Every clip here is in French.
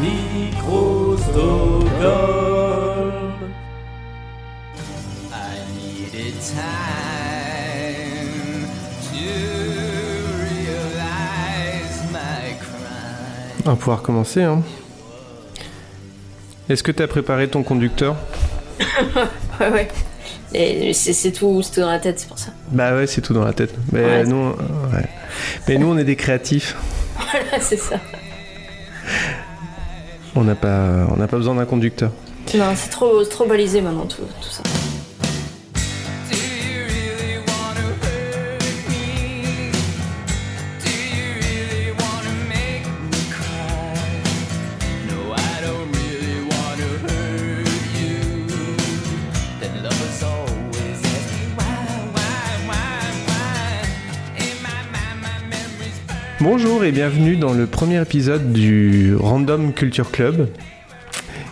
Micro I needed time to realize my crime. On va pouvoir commencer. Hein. Est-ce que tu as préparé ton conducteur? Ouais, ouais. Et c'est tout, c'est tout dans la tête, c'est pour ça. Bah ouais, c'est tout dans la tête. Mais Ouais. nous, ouais. Mais nous, on est des créatifs. Voilà, c'est ça. On n'a pas, on pas besoin d'un conducteur. C'est trop, trop balisé maintenant, tout ça. Bonjour et bienvenue dans le premier épisode du Random Culture Club,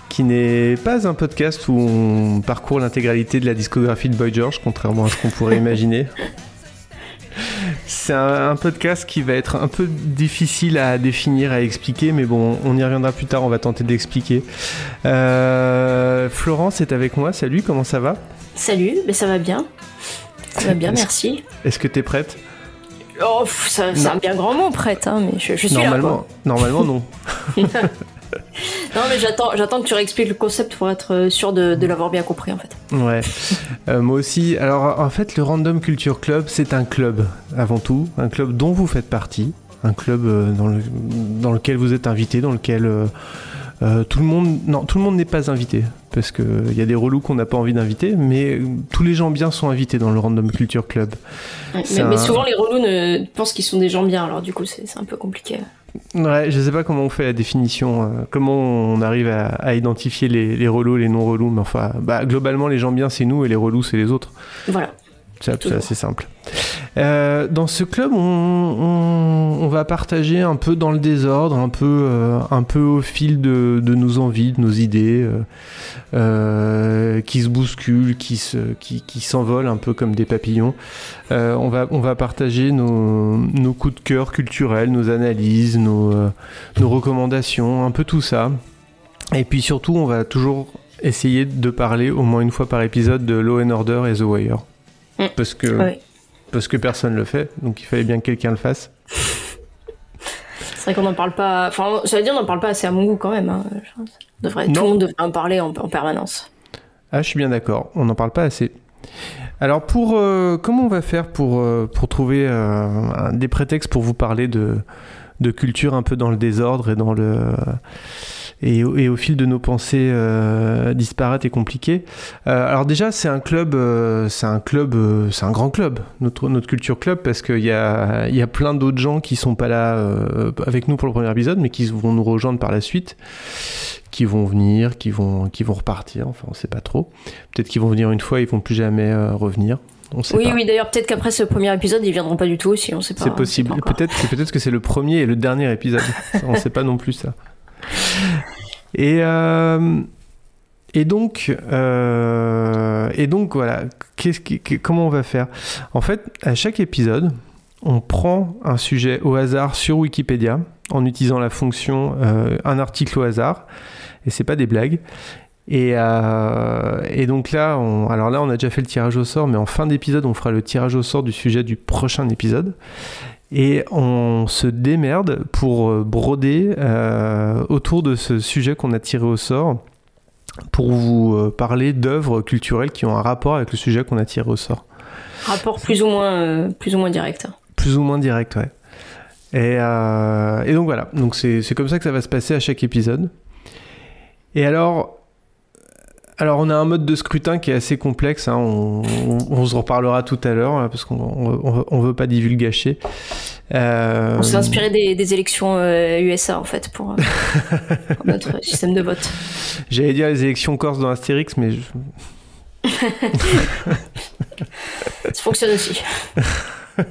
qui n'est pas un podcast où on parcourt l'intégralité de la discographie de Boy George, contrairement à ce qu'on pourrait imaginer. C'est un, un podcast qui va être un peu difficile à définir, à expliquer, mais bon, on y reviendra plus tard, on va tenter d'expliquer. Euh, Florence est avec moi, salut, comment ça va? Salut, mais ça va bien. Ça va bien, Est-ce- merci. Est-ce que t'es prête? Oh, c'est un bien grand mot, prête, hein, mais je, je suis là. Normalement, normalement non. quoi. Non, mais j'attends, j'attends que tu réexpliques le concept pour être euh, sûr de, de l'avoir bien compris, en fait. Ouais, Euh, moi aussi. Alors en fait, le Random Culture Club, c'est un club avant tout, un club dont vous faites partie, un club euh, dans, le- dans lequel vous êtes invité, dans lequel euh, euh, tout le monde, non, tout le monde n'est pas invité, parce que il y a des relous qu'on n'a pas envie d'inviter, mais euh, tous les gens bien sont invités dans le Random Culture Club. Ouais, Mais, souvent, les relous ne pensent qu'ils sont des gens bien, alors du coup, c'est c'est un peu compliqué. Ouais, je sais pas comment on fait la définition, euh, comment on arrive à, à identifier les, les relous, les non relous, mais enfin, bah, globalement, les gens bien c'est nous et les relous c'est les autres. Voilà. C'est assez simple. Euh, dans ce club, on, on- on va partager un peu dans le désordre, un peu, euh, un peu au fil de, de nos envies, de nos idées, euh, qui se bousculent, qui se, qui, qui s'envolent un peu comme des papillons. On va, on va partager nos, nos coups de cœur culturels, nos analyses, nos, nos recommandations, un peu tout ça. Et puis surtout, on va toujours essayer de parler au moins une fois par épisode de Law and Order et The Wire. Mm. Parce que, Ouais. parce que personne le fait, donc il fallait bien que quelqu'un le fasse. C'est vrai qu'on n'en parle pas. Enfin, ça veut dire qu'on n'en parle pas assez à mon goût quand même. hein. Devrait, tout le monde devrait en parler en, en permanence. Ah, je suis bien d'accord, on n'en parle pas assez. Alors, pour, euh, comment on va faire pour, euh, pour trouver euh, des prétextes pour vous parler de, de culture un peu dans le désordre et dans le. Et, au- et au fil de nos pensées euh, disparates et compliquées. Euh, alors déjà, c'est un club, euh, c'est un club, euh, c'est un grand club, notre, notre culture club, parce qu'il y a, y a plein d'autres gens qui sont pas là avec nous pour le premier épisode, mais qui vont nous rejoindre par la suite, qui vont venir, qui vont, qui vont repartir. Enfin, on sait pas trop. Peut-être qu'ils vont venir une fois, ils vont plus jamais revenir. On sait Oui, pas. oui, d'ailleurs, peut-être qu'après ce premier épisode, ils viendront pas du tout aussi, on sait pas. C'est possible. Peut-être que peut-être que c'est le premier et le dernier épisode. On sait pas non plus ça. Et euh, et donc euh, et donc voilà. Comment on va faire? En fait, à chaque épisode, on prend un sujet au hasard sur Wikipédia en utilisant la fonction euh, un article au hasard. Et c'est pas des blagues. Et, donc là, alors là, on a déjà fait le tirage au sort, mais en fin d'épisode, on fera le tirage au sort du sujet du prochain épisode. Et on se démerde pour euh, broder euh, autour de ce sujet qu'on a tiré au sort pour vous euh, parler d'œuvres culturelles qui ont un rapport avec le sujet qu'on a tiré au sort. Rapport plus ou moins, euh, plus ou moins direct. Plus ou moins direct, ouais. Et, euh, et donc voilà, donc c'est comme ça que ça va se passer à chaque épisode. Et alors, alors on a un mode de scrutin qui est assez complexe, hein, on, on, on se reparlera tout à l'heure, hein, parce qu'on on, on- on veut pas divulgacher. Euh, On s'est inspiré des, des élections euh, USA en fait pour, euh, pour notre système de vote. J'allais dire les élections corse dans Astérix, mais je- Ça fonctionne aussi.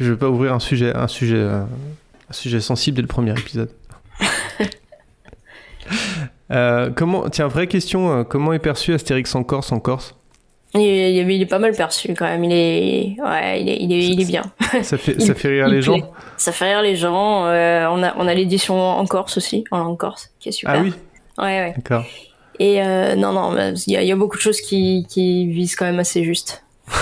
je veux pas ouvrir un sujet, un sujet, euh, un sujet sensible dès le premier épisode. Euh, comment, tiens, vraie question, euh, comment est perçu Astérix en Corse en Corse? Il est, il est- il est pas mal perçu quand même. Il est, ouais, il est, il est, il est bien. Ça fait, Il- ça fait rire les gens. Ça fait rire les gens. euh, on a, on a l'édition en Corse aussi, en langue corse, qui est super. Ah oui, Ouais, ouais. d'accord. Et euh, non, non, il y a, il y a beaucoup de choses qui, qui visent quand même assez juste.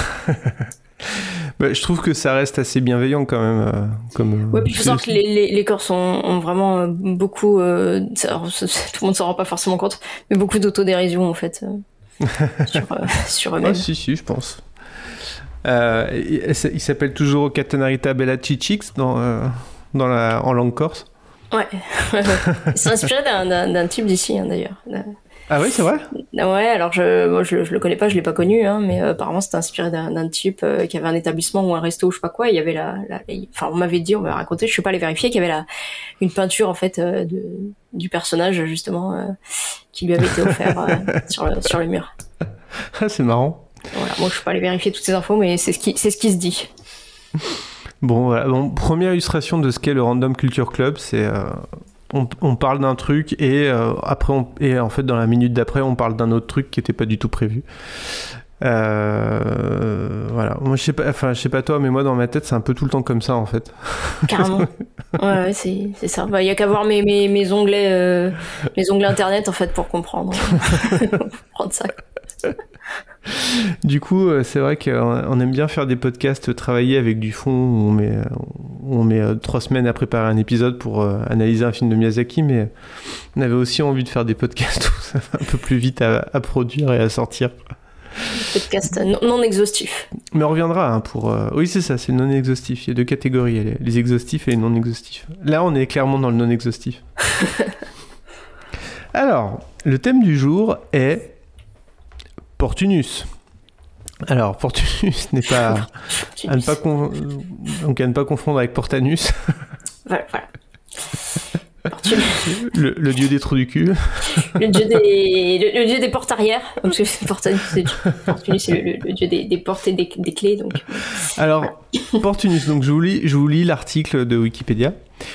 Bah, je trouve que ça reste assez bienveillant quand même. euh, comme, euh, Ouais, puis faut savoir que les, les, les Corses ont, ont vraiment euh, beaucoup, euh, alors, tout le monde s'en rend pas forcément compte, mais beaucoup d'autodérision en fait sur, sur Ah eux-mêmes. si, si, je pense. Il s'appelle toujours Catanarita Bella Chichix dans, dans la, en langue corse. Ouais, c'est inspiré d'un type d'ici hein, d'ailleurs. Ah oui, c'est vrai? Ouais, alors je, moi je, je le connais pas, je l'ai pas connu, hein, mais euh, apparemment c'était inspiré d'un d'un type euh, qui avait un établissement ou un resto ou je sais pas quoi. Il y avait la, la- enfin on m'avait dit, on m'avait raconté, je suis pas allé vérifier, qu'il y avait la, une peinture en fait euh, de, du personnage justement euh, qui lui avait été offert euh, sur, le, sur le mur. Ah, c'est marrant. Voilà, moi je suis pas allé vérifier toutes ces infos, mais c'est ce qui, c'est ce qui se dit. Bon, voilà. Bon, première illustration de ce qu'est le Random Culture Club, c'est euh, on, on parle d'un truc et euh, après on, et en fait dans la minute d'après on parle d'un autre truc qui n'était pas du tout prévu. Euh, voilà. Moi je sais pas, enfin je sais pas toi, mais moi dans ma tête c'est un peu tout le temps comme ça en fait. Carrément. Ouais, ouais, c'est, c'est ça. Bah, y a qu'à voir mes, mes, mes onglets, euh, mes onglets internet en fait pour comprendre, comprendre ça. Du coup, euh, c'est vrai qu'on on aime bien faire des podcasts travailler avec du fond où on met, euh, où on met euh, trois semaines à préparer un épisode pour euh, analyser un film de Miyazaki, mais on avait aussi envie de faire des podcasts où ça va un peu plus vite à, à produire et à sortir. Podcast non, non exhaustif. Mais on reviendra hein, pour. euh, Oui, c'est ça, c'est le non exhaustif. Il y a deux catégories, les exhaustifs et les non exhaustifs. Là, on est clairement dans le non exhaustif. Alors, le thème du jour est Portunus. Alors, Portunus n'est pas à ne pas con- donc à ne pas confondre avec Portanus, Voilà, le, le dieu des trous du cul. Le dieu des, le, le dieu des portes arrière, parce que c'est Portanus, c'est Portunus, c'est le, dieu des, des portes et des, des clés, donc. Alors, Portunus, donc je vous lis, je vous lis l'article de Wikipédia.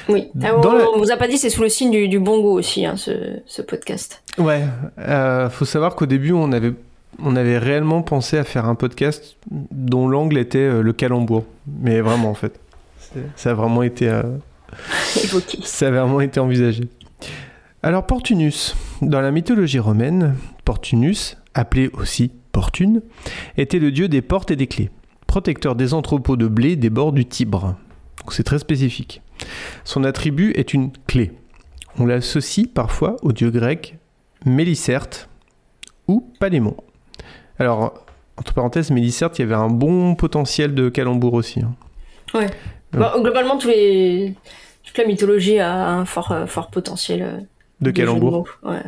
Oui. Ah, on, la- on vous a pas dit, c'est sous le signe du, du bon goût aussi, hein, ce, ce podcast. Ouais, euh, faut savoir qu'au début, on avait, on avait réellement pensé à faire un podcast dont l'angle était euh, le calembour. Mais vraiment, en fait. Ça a vraiment été, euh, ça a vraiment été envisagé. Alors, Portunus. Dans la mythologie romaine, Portunus, appelé aussi Portune, était le dieu des portes et des clés, protecteur des entrepôts de blé des bords du Tibre. Donc c'est très spécifique. Son attribut est une clé. On l'associe parfois au dieu grec Mélicerte ou Palémon. Alors, entre parenthèses, Mélicerte, il y avait un bon potentiel de calembour aussi. hein. Ouais. Bah, globalement, tous les, toute la mythologie a un fort, euh, fort potentiel euh, De calembour. mots. Ouais.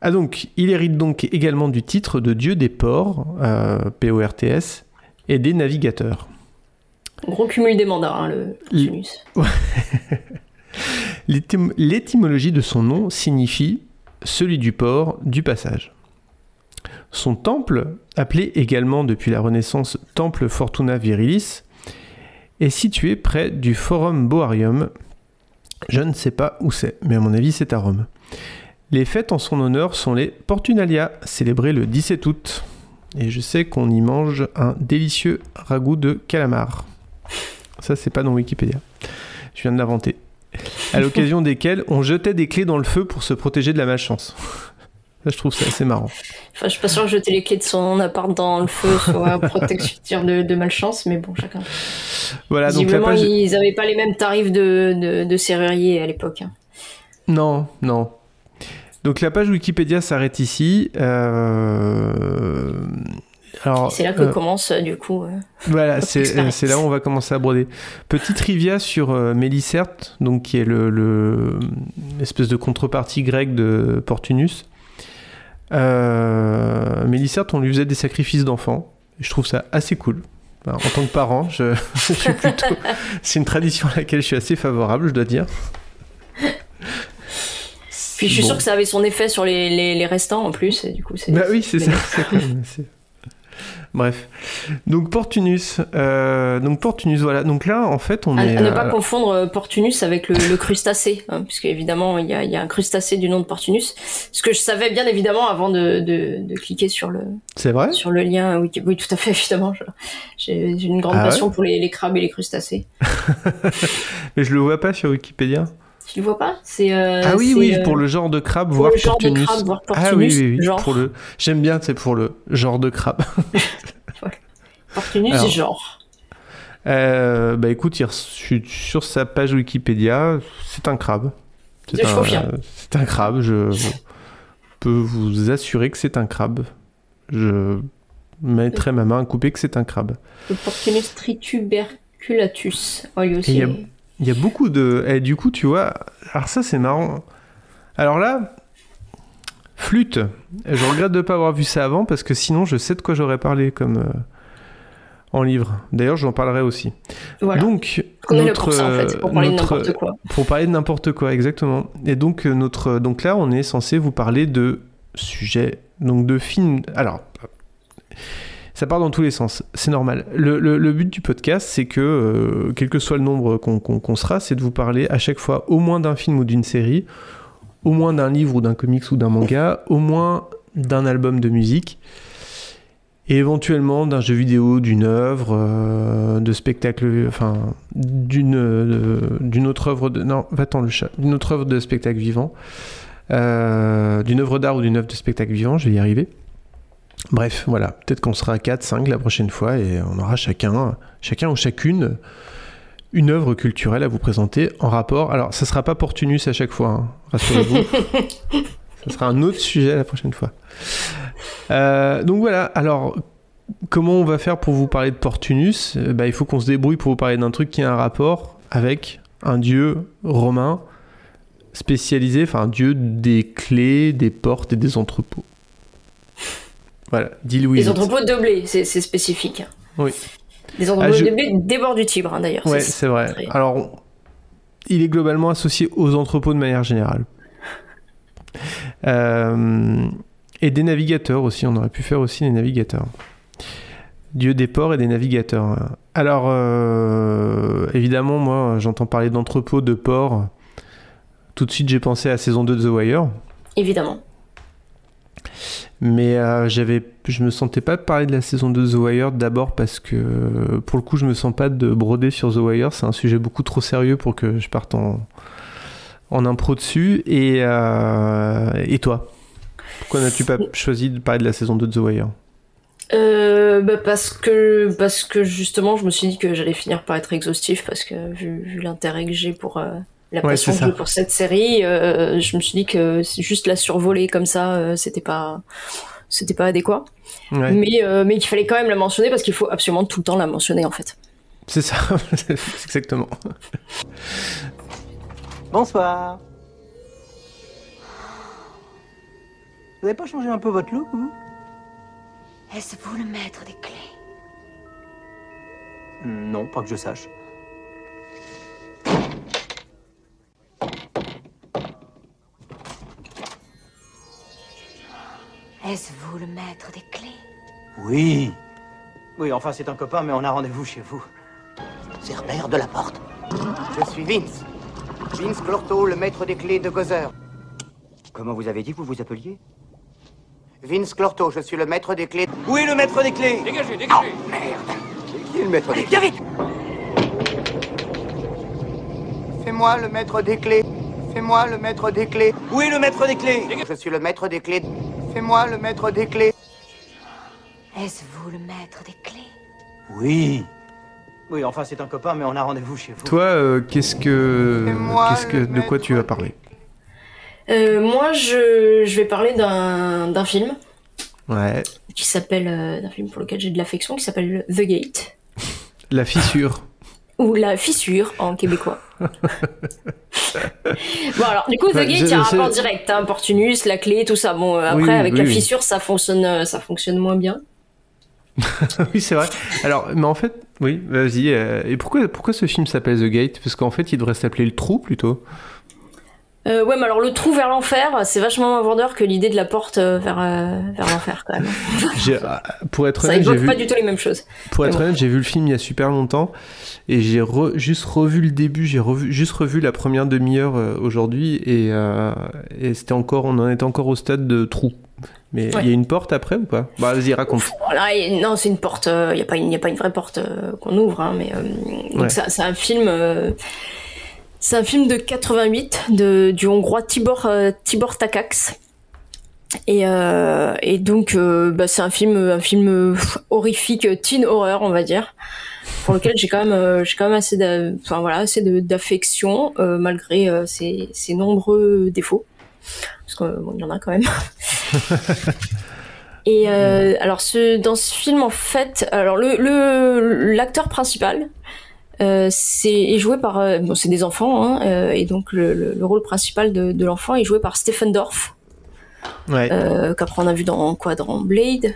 Ah donc, il hérite donc également du titre de dieu des ports, euh, P-O-R-T-S, et des navigateurs. Gros cumul des mandats, hein, le. L'étym- L'étymologie de son nom signifie celui du port, du passage. Son temple, appelé également depuis la Renaissance Temple Fortuna Virilis, est situé près du Forum Boarium. Je ne sais pas où c'est, mais à mon avis c'est à Rome. Les fêtes en son honneur sont les Portunalia, célébrées le 17 août. Et je sais qu'on y mange un délicieux ragoût de calamar. Ça, c'est pas dans Wikipédia. Je viens de l'inventer à l'occasion desquelles on jetait des clés dans le feu pour se protéger de la malchance. Ça, je trouve ça assez marrant. Enfin, je suis pas sûre que jeter les clés de son appart dans le feu soit protecteur de, de malchance, mais bon, chacun. Voilà, donc la Visiblement, page... ils avaient pas les mêmes tarifs de, de, de serrurier à l'époque. hein. Non, non. Donc la page Wikipédia s'arrête ici. Euh, Alors, C'est là que euh, commence, euh, du coup. euh, Voilà, c'est là où on va commencer à broder. Petite trivia sur Mélicerte, donc qui est le, le- l'espèce de contrepartie grecque de Portunus. Euh, Mélicerte, on lui faisait des sacrifices d'enfants. Je trouve ça assez cool. En tant que parent, je, je suis plutôt. C'est une tradition à laquelle je suis assez favorable, je dois dire. Puis je suis Bon. sûre que ça avait son effet sur les, les, les restants en plus, et du coup, c'est. Bah oui, c'est ça. bénéfique. c'est cool, c'est- Bref. Donc Portunus. euh, donc Portunus, voilà. Donc là, en fait, on À, est. à ne euh, pas confondre euh, Portunus avec le, le crustacé, hein, puisque évidemment il y a, il y a un crustacé du nom de Portunus. Ce que je savais bien évidemment avant de, de, de cliquer sur le C'est vrai? sur le lien. Oui, oui tout à fait évidemment. J'ai une grande Ah ouais? passion pour les, les crabes et les crustacés. Mais je le vois pas sur Wikipédia. Tu le vois pas? C'est euh, ah oui, oui, euh, pour le genre de crabe, pour voire le genre de crabe, voire ah oui, oui, oui. genre. Pour le... J'aime bien, c'est pour le genre de crabe. Portunus Alors. genre. Euh, bah écoute, il re- je suis sur sa page Wikipédia, c'est un crabe. C'est un, c'est un crabe, je peux vous assurer que c'est un crabe. Je mettrai ma main à couper que c'est un crabe. Le Portunus trituberculatus. Oh, il y a- Il y a beaucoup de... Et du coup, tu vois, alors ça c'est marrant. Alors là, flûte. Je regrette de ne pas avoir vu ça avant parce que sinon je sais de quoi j'aurais parlé comme... euh, en livre. D'ailleurs, j'en parlerai aussi. Voilà. Donc, On est là pour ça en fait, pour parler de n'importe quoi. Pour parler de n'importe quoi, exactement. Et donc, euh, notre, donc là, on est censé vous parler de sujets, donc de films. Alors, ça part dans tous les sens, c'est normal. Le, but du podcast, c'est que, euh, quel que soit le nombre qu'on sera, c'est de vous parler à chaque fois au moins d'un film ou d'une série, au moins d'un livre ou d'un comics ou d'un manga, au moins d'un album de musique. Et éventuellement d'un jeu vidéo, d'une œuvre, euh, de spectacle, enfin d'une euh, autre œuvre de non, va-t'en le chat, d'une autre œuvre de spectacle vivant, euh, d'une œuvre d'art ou d'une œuvre de spectacle vivant, je vais y arriver. Bref, voilà, peut-être qu'on sera à 4, 5 la prochaine fois et on aura chacun, chacun ou chacune une œuvre culturelle à vous présenter en rapport. Alors, ça sera pas Portunus à chaque fois, hein, rassurez-vous. ça sera un autre sujet la prochaine fois. Euh, donc voilà, alors comment on va faire pour vous parler de Portunus? Bah, Il faut qu'on se débrouille pour vous parler d'un truc qui a un rapport avec un dieu romain spécialisé, enfin un dieu des clés, des portes et des entrepôts. Voilà. Les entrepôts de blé, c'est spécifique. Oui. Les entrepôts Ah, je- de blé des bords du Tibre, hein, d'ailleurs. Ouais, C'est- vrai. très- Alors, on- il est globalement associé aux entrepôts de manière générale. Euh, et des navigateurs aussi, on aurait pu faire aussi les navigateurs. Dieu des ports et des navigateurs. Alors, euh, évidemment, moi, j'entends parler d'entrepôts, de ports. Tout de suite, j'ai pensé à saison 2 de The Wire. Évidemment. Mais euh, j'avais, je me sentais pas parler de la saison 2 de The Wire d'abord parce que pour le coup je me sens pas de broder sur The Wire, c'est un sujet beaucoup trop sérieux pour que je parte en, en impro dessus. Et, euh, et toi? Pourquoi n'as-tu pas choisi de parler de la saison 2 de The Wire? Euh, bah parce que parce que justement je me suis dit que j'allais finir par être exhaustif parce que vu, l'intérêt que j'ai pour euh, la Ouais, passion que j'ai pour cette série euh, je me suis dit que juste la survoler comme ça euh, c'était pas c'était pas adéquat Ouais, mais euh, mais qu'il fallait quand même la mentionner parce qu'il faut absolument tout le temps la mentionner en fait c'est ça, exactement. Bonsoir. Vous n'avez pas changé un peu votre look, vous? Est-ce vous le maître des clés? Non, pas que je sache. Est-ce vous le maître des clés Oui. Oui, enfin, c'est un copain, mais on a rendez-vous chez vous. Cerbère de la porte. Je suis Vince. Vince Clorto, le maître des clés de Gozer. Comment vous avez dit que vous vous appeliez? Vince Clorto, je suis le maître des clés. Oui, le maître des clés? Dégagez, dégagez Merde Qui est le maître des clés? Viens vite Fais-moi le maître des clés. Fais-moi le maître des clés. Oui, le maître des clés? Je suis le maître des clés. Fais-moi le maître des clés. Est-ce vous le maître des clés? Oui. Oui, enfin, c'est un copain, mais on a rendez-vous chez vous. Toi, euh, qu'est-ce que, Fais-moi qu'est-ce que, de quoi tu vas parler? euh, moi je, je vais parler d'un d'un film Ouais, qui s'appelle euh, d'un film pour lequel j'ai de l'affection qui s'appelle The Gate la fissure. Ou la fissure en québécois. bon alors du coup The Gate il y a un rapport direct, hein, Portunus, la clé, tout ça. Bon euh, après Oui, avec oui, la oui. fissure ça fonctionne euh, ça fonctionne moins bien. oui, c'est vrai. Alors, mais en fait, oui, vas-y. euh, et pourquoi, pourquoi ce film s'appelle The Gate? Parce qu'en fait, il devrait s'appeler Le Trou plutôt. Euh, ouais, mais alors le trou vers l'enfer, c'est vachement moins vendeur que l'idée de la porte vers, euh, vers l'enfer quand même. Pour être Ça honnête, j'ai évoque vu, pas du tout les mêmes choses. pour être bon. honnête, j'ai vu le film il y a super longtemps et j'ai re- juste revu le début, j'ai revu, juste revu la première demi-heure euh, aujourd'hui et, euh, et c'était encore, on en est encore au stade de trou. Mais il Ouais. y a une porte après ou pas? Bah vas-y raconte. Voilà, et non, c'est une porte. Il n'y a pas a pas une vraie porte euh, qu'on ouvre, hein, mais euh, donc Ouais. ça- c'est un film. euh, c'est un film de 88 de du hongrois Tibor euh, Tibor Takacs. Et, euh, et donc euh, bah, c'est un film un film euh, horrifique teen horror on va dire pour lequel j'ai quand même euh, j'ai quand même assez enfin voilà assez d'affection euh, malgré euh, ses, ses nombreux défauts. Parce que bon, y en a quand même. Et euh, alors ce, dans ce film en fait, alors le le- l'acteur principal euh, c'est est joué par euh, bon c'est des enfants hein, euh, et donc le, le, le rôle principal de, de l'enfant est joué par Stephen Dorff. Ouais. euh, qu'après on a vu dans quoi dans Blade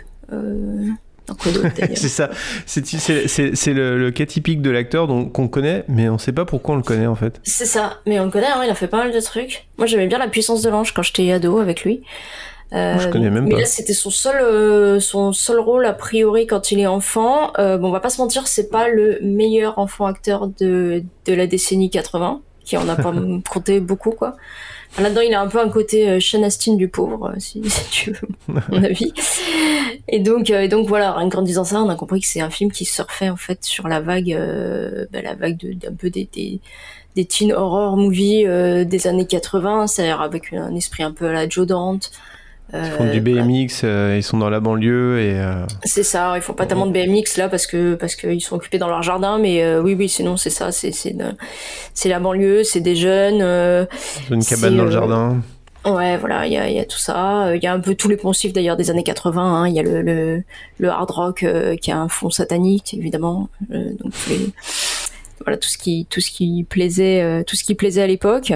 c'est ça. C'est le, le cas typique de l'acteur dont- qu'on connaît, mais on sait pas pourquoi on le connaît en fait. C'est ça, mais on le connaît, hein, il a fait pas mal de trucs. Moi j'aimais bien la puissance de l'ange quand j'étais ado avec lui. Euh, Je connais même mais pas. là c'était son seul, euh, son seul rôle a priori quand il est enfant. Euh, bon on va pas se mentir, c'est pas le meilleur enfant acteur de, de la décennie 80, qui en a pas compté beaucoup quoi. Enfin, Là-dedans il a un peu un côté euh, Sean Astin du pauvre, euh, si, si tu veux mon avis. Et donc, euh, et donc voilà, rien qu'en disant ça, on a compris que c'est un film qui surfait en fait sur la vague, euh, bah, la vague de- d'un peu des, des, des teen horror movies euh, des années 80, c'est-à-dire avec un esprit un peu à la Joe Dante. Ils font du voilà. BMX, euh, ils sont dans la banlieue et euh, C'est ça, ils font pas tellement de BMX là parce que parce qu'ils sont occupés dans leur jardin, mais euh, oui oui sinon c'est ça, c'est c'est la banlieue, c'est des jeunes. euh, une cabane dans le euh, jardin. Ouais, voilà, il y a, y a tout ça. Euh, Il y a un peu tous les poncifs d'ailleurs des années 80. hein. Il y a le, le, le hard rock euh, qui a un fond satanique, évidemment. Euh, donc tous les- voilà tout ce qui tout ce qui plaisait euh, tout ce qui plaisait à l'époque.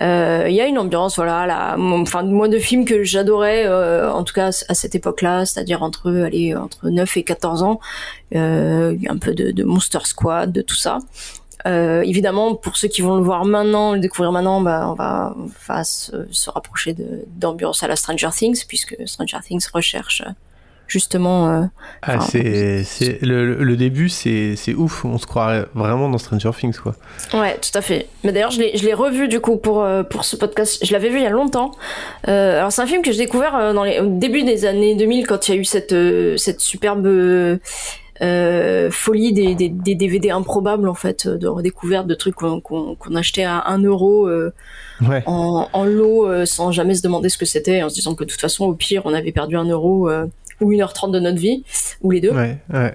Euh, Il y a une ambiance, voilà, là, enfin moi de films que j'adorais, euh, en tout cas à cette époque-là, c'est-à-dire entre allez entre 9 et 14 ans. Euh, un peu de, de Monster Squad, de tout ça. Euh, évidemment, pour ceux qui vont le voir maintenant, le découvrir maintenant, bah, on va, on va se, se rapprocher d'ambiance à la Stranger Things, puisque Stranger Things recherche justement. euh, Ah, c'est, c'est le, le début, c'est, c'est ouf. On se croirait vraiment dans Stranger Things, quoi. Ouais, tout à fait. Mais d'ailleurs, je l'ai, je l'ai revu du coup pour euh, pour ce podcast. Je l'avais vu il y a longtemps. Euh, alors c'est un film que j'ai découvert dans les au début des années 2000 quand il y a eu cette cette superbe euh, folie des, des, des DVD improbables en fait de redécouverte de trucs qu'on qu'on qu'on achetait à 1 euro euh, Ouais. en, en lot euh, sans jamais se demander ce que c'était en se disant que de toute façon au pire on avait perdu 1 euro euh, ou 1h30 de notre vie ou les deux Ouais, ouais.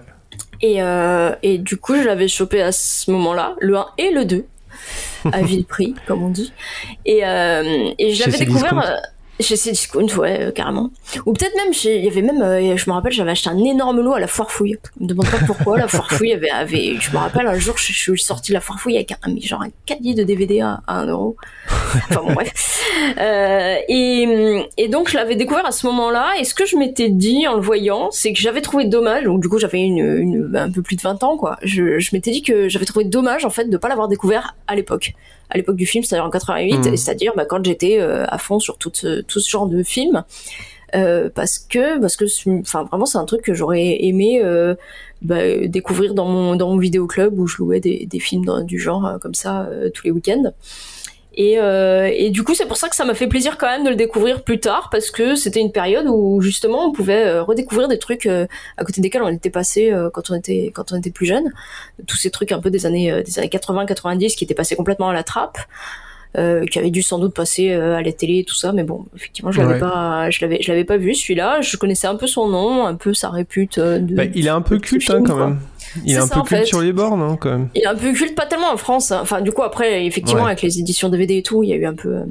et, euh, et du coup, je l'avais chopé à ce moment-là, le 1 et le 2, à vil prix, comme on dit. Et, euh, et je l'avais découvert euh, chez Cdiscount, ouais, euh, carrément. Ou peut-être même, il y avait même, je me rappelle, j'avais acheté un énorme lot à la foire fouille. Je me demande pas pourquoi, la foire fouille avait, avait, je me rappelle, un jour, je, je suis sortie de la foire fouille avec un, genre un caddie de DVD à, à 1 euro. Enfin bon, bref. Euh, et, et donc, je l'avais découvert à ce moment-là. Et ce que je m'étais dit en le voyant, c'est que j'avais trouvé dommage. Donc, du coup, j'avais une, une, un peu plus de 20 ans, quoi. Je, je m'étais dit que j'avais trouvé dommage, en fait, de pas l'avoir découvert à l'époque. À l'époque du film, c'est-à-dire en 88, Mhm. et c'est-à-dire bah, quand j'étais euh, à fond sur tout ce, tout ce genre de films. Euh, parce que parce que enfin vraiment c'est un truc que j'aurais aimé euh, bah, découvrir dans mon dans mon vidéoclub où je louais des, des films dans- du genre euh, comme ça tous les week-ends et, euh, et du coup, c'est pour ça que ça m'a fait plaisir quand même de le découvrir plus tard, parce que c'était une période où justement on pouvait euh, redécouvrir des trucs euh, à côté desquels on était passé quand on était quand on était plus jeune, tous ces trucs un peu des années des années 80-90 qui étaient passés complètement à la trappe. Euh, qui avaient dû sans doute passer euh, à la télé et tout ça mais bon effectivement je l'avais Ouais. pas je l'avais je l'avais pas vu celui-là je connaissais un peu son nom un peu sa répute euh, de Bah, il est un peu culte, hein, quand quoi. même. Il est un ça, peu culte fait. sur les bornes, hein, quand même. Il est un peu culte, pas tellement en France. hein. Enfin, du coup, après, effectivement, Ouais. avec les éditions DVD et tout, il y a eu un peu, euh,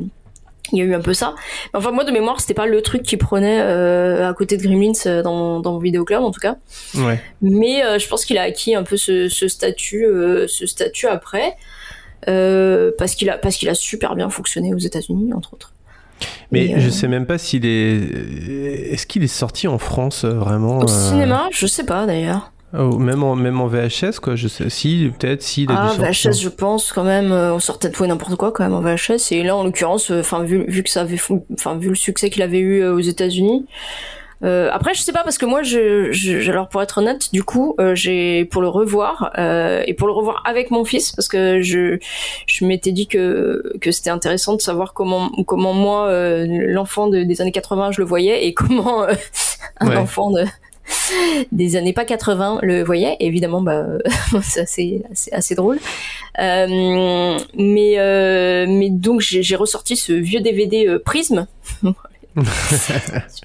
il y a eu un peu ça. Mais enfin, moi, de mémoire, c'était pas le truc qui prenait euh, à côté de Gremlins euh, dans, mon- dans mon vidéoclub, en tout cas. Ouais. Mais euh, je pense qu'il a acquis un peu ce, ce statut, euh, ce statut après, euh, parce qu'il a, parce qu'il a super bien fonctionné aux États-Unis, entre autres. Mais euh, je sais même pas s'il est. Est-ce qu'il est sorti en France, euh, vraiment Au euh, cinéma, je sais pas d'ailleurs. Oh, même, en, même en VHS, quoi. Je sais. Si, peut-être, si. Ah. VHS, je pense quand même. euh, on sortait de tout et n'importe quoi quand même en VHS. Et là, en l'occurrence, euh, enfin vu, vu que ça avait, enfin vu le succès qu'il avait eu euh, aux États-Unis. Euh, après, je sais pas parce que moi, je, je, alors pour être honnête, du coup, euh, j'ai pour le revoir euh, et pour le revoir avec mon fils parce que je, je m'étais dit que que c'était intéressant de savoir comment comment moi, euh, l'enfant de- des années 80, je le voyais et comment euh, un Ouais. enfant de des années pas 80 le voyait. Évidemment, bah, c'est assez, assez, assez drôle. Euh, mais, euh, mais donc j'ai ressorti ce vieux DVD euh, Prisme.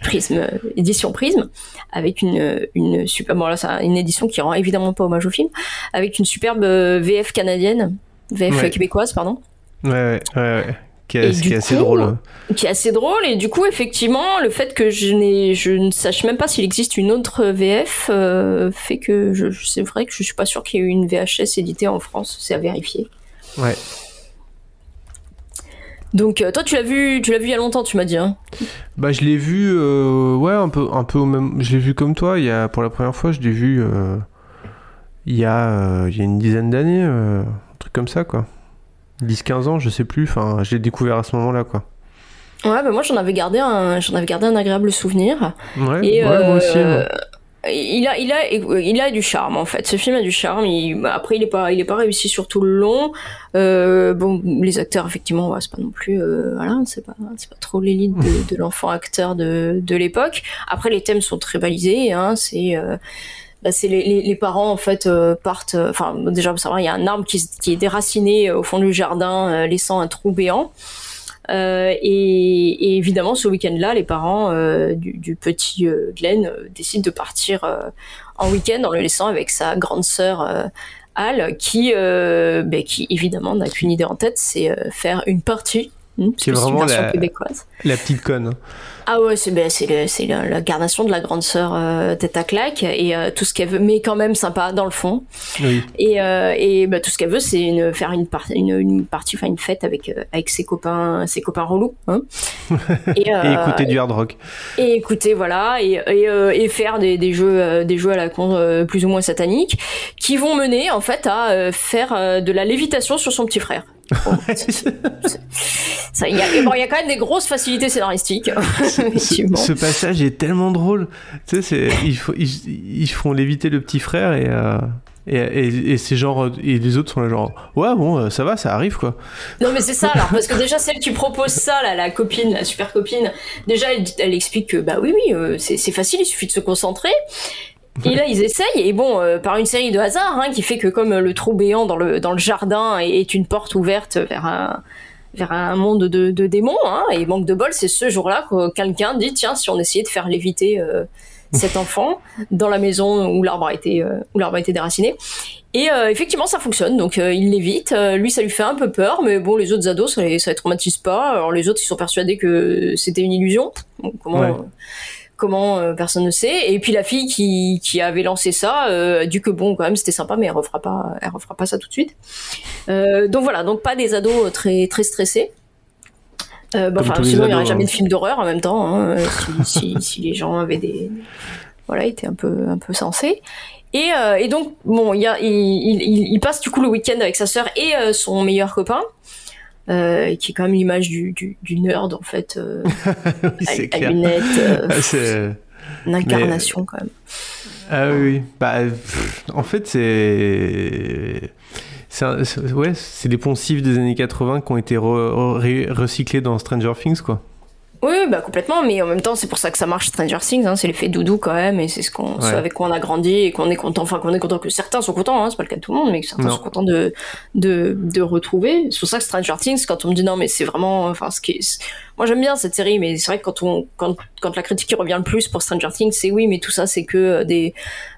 Prisme, euh, édition Prisme, avec une, une super, bon là c'est une édition qui rend évidemment pas hommage au film, avec une superbe euh, VF canadienne, VF Ouais. québécoise, pardon, Ouais, ouais, ouais. ouais. Qui est, qui est assez coup, drôle. qui est assez drôle et du coup effectivement le fait que je ne sache même pas s'il existe une autre VF euh, fait que je, je- c'est vrai que je suis pas sûr qu'il y ait eu une VHS éditée en France c'est à vérifier Ouais. donc euh, toi tu l'as vu tu l'as vu il y a longtemps tu m'as dit hein Bah, je l'ai vu, euh, ouais, un peu, un peu au même. Je l'ai vu comme toi. Il y a, pour la première fois, je l'ai vu euh, il, y a, euh, il y a une dizaine d'années, un truc comme ça, quoi. 10-15 ans, je sais plus. Enfin, je l'ai découvert à ce moment-là, quoi. ouais bah moi j'en avais gardé un j'en avais gardé un agréable souvenir Ouais, et ouais, moi euh, aussi. ouais. il a il a il a du charme en fait ce film a du charme il, bah, après il est pas il est pas réussi sur tout le long euh, bon les acteurs effectivement ouais, c'est pas non plus euh, voilà c'est pas c'est pas trop l'élite de, de l'enfant acteur de de l'époque après les thèmes sont très balisés hein c'est euh, bah, c'est les, les, les parents en fait euh, partent euh, enfin déjà pour savoir il y a un arbre qui, qui est déraciné euh, au fond du jardin euh, laissant un trou béant euh, et, et évidemment, ce week-end-là, les parents euh, du, du petit euh, Glenn euh, décident de partir euh, en week-end en le laissant avec sa grande sœur euh, Al, qui, euh, ben, qui évidemment n'a qu'une idée en tête, c'est euh, faire une partie. que c'est vraiment la- québécoise. La petite conne. Ah ouais, c'est ben, c'est le- c'est la- l'incarnation de la grande sœur euh, tête à claque et euh, tout ce qu'elle veut, mais quand même sympa dans le fond. Oui. Et, euh, et bah, tout ce qu'elle veut, c'est une, faire une, par- une, une partie, enfin une fête avec, euh, avec ses copains, ses copains relous. Hein et, euh, Et écouter du hard rock. et écouter, voilà, et, et, euh, et faire des, des jeux, euh, des jeux à la con euh, plus ou moins sataniques, qui vont mener en fait à euh, faire euh, de la lévitation sur son petit frère. Ça, Il y, a, bon, il y a quand même des grosses facilités scénaristiques, Ce, effectivement. ce passage est tellement drôle. Tu sais, ils, faut- ils, ils font léviter le petit frère et, euh, et, et, et les autres sont là, genre. Ouais, bon, euh, ça va, ça arrive, quoi. Non mais c'est ça alors parce que déjà celle qui propose ça là, la copine, la super copine, déjà elle, explique que bah oui oui euh, c'est facile, il suffit de se concentrer. Et là ils essayent et bon euh, par une série de hasards hein, qui fait que comme euh, le trou béant dans le dans le jardin est, est une porte ouverte vers un vers un monde de, de démons hein, et manque de bol c'est ce jour-là que quelqu'un dit tiens si on essayait de faire léviter euh, cet enfant dans la maison où l'arbre a été euh, où l'arbre a été déraciné et effectivement, ça fonctionne. Donc, il l'évite. Lui, ça lui fait un peu peur, mais bon, les autres ados, ça les, ça les traumatise pas. Alors, les autres, ils sont persuadés que c'était une illusion. Comment, Ouais. Comment euh, personne ne sait. Et puis la fille qui, qui avait lancé ça, euh, du que bon, quand même, c'était sympa, mais elle refera pas, elle refera pas ça tout de suite. Euh, donc voilà, donc pas des ados très très stressés. Euh, bah, sinon, il n'y aurait ados, jamais hein. de film d'horreur en même temps, hein, si, si, si les gens avaient des, voilà, étaient un peu un peu sensés. Et, et donc bon, il, y a, il, il, passe du coup le week-end avec sa sœur et son meilleur copain, euh, qui est quand même l'image du, du, du nerd en fait, euh, Oui, à, lunettes, euh, Ah, c'est... une incarnation quand même. Ah oui, oui. Bah, pff, en fait, c'est. c'est ouais, des poncifs des années 80 qui ont été re- re- recyclés dans Stranger Things, quoi. Oui, bah complètement, mais en même temps, c'est pour ça que ça marche Stranger Things, hein, c'est l'effet doudou quand même, et c'est ce qu'on, ce Ouais. avec quoi on a grandi et qu'on est content, enfin qu'on est content que certains sont contents, hein, c'est pas le cas de tout le monde, mais que certains Non. sont contents de, de, de retrouver. C'est pour ça que Stranger Things, quand on me dit non, mais c'est vraiment, enfin, ce qui est, moi j'aime bien cette série, mais c'est vrai que quand on, quand, quand la critique qui revient le plus pour Stranger Things, c'est oui, mais tout ça c'est que euh, des,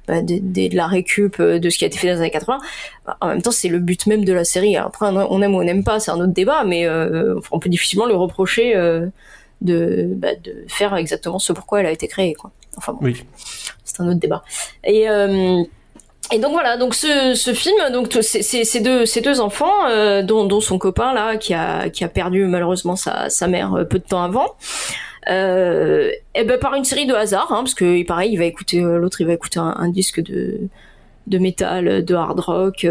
bah, des, des- de la récup euh, de ce qui a été fait dans les années 80. Bah, en même temps, c'est le but même de la série. Après, on aime ou on n'aime pas, c'est un autre débat, mais euh, on peut difficilement le reprocher. euh, de, bah, de faire exactement ce pourquoi elle a été créée. Quoi. Enfin bon, Oui. c'est un autre débat. Et, euh, et donc voilà, donc ce, ce film, donc ces deux, ces deux enfants, euh, dont, dont son copain là, qui a, qui a perdu malheureusement sa, sa mère euh, peu de temps avant. Euh, et ben par une série de hasards, hein, parce que pareil, il va écouter l'autre, il va écouter un, un disque de de métal, de hard rock.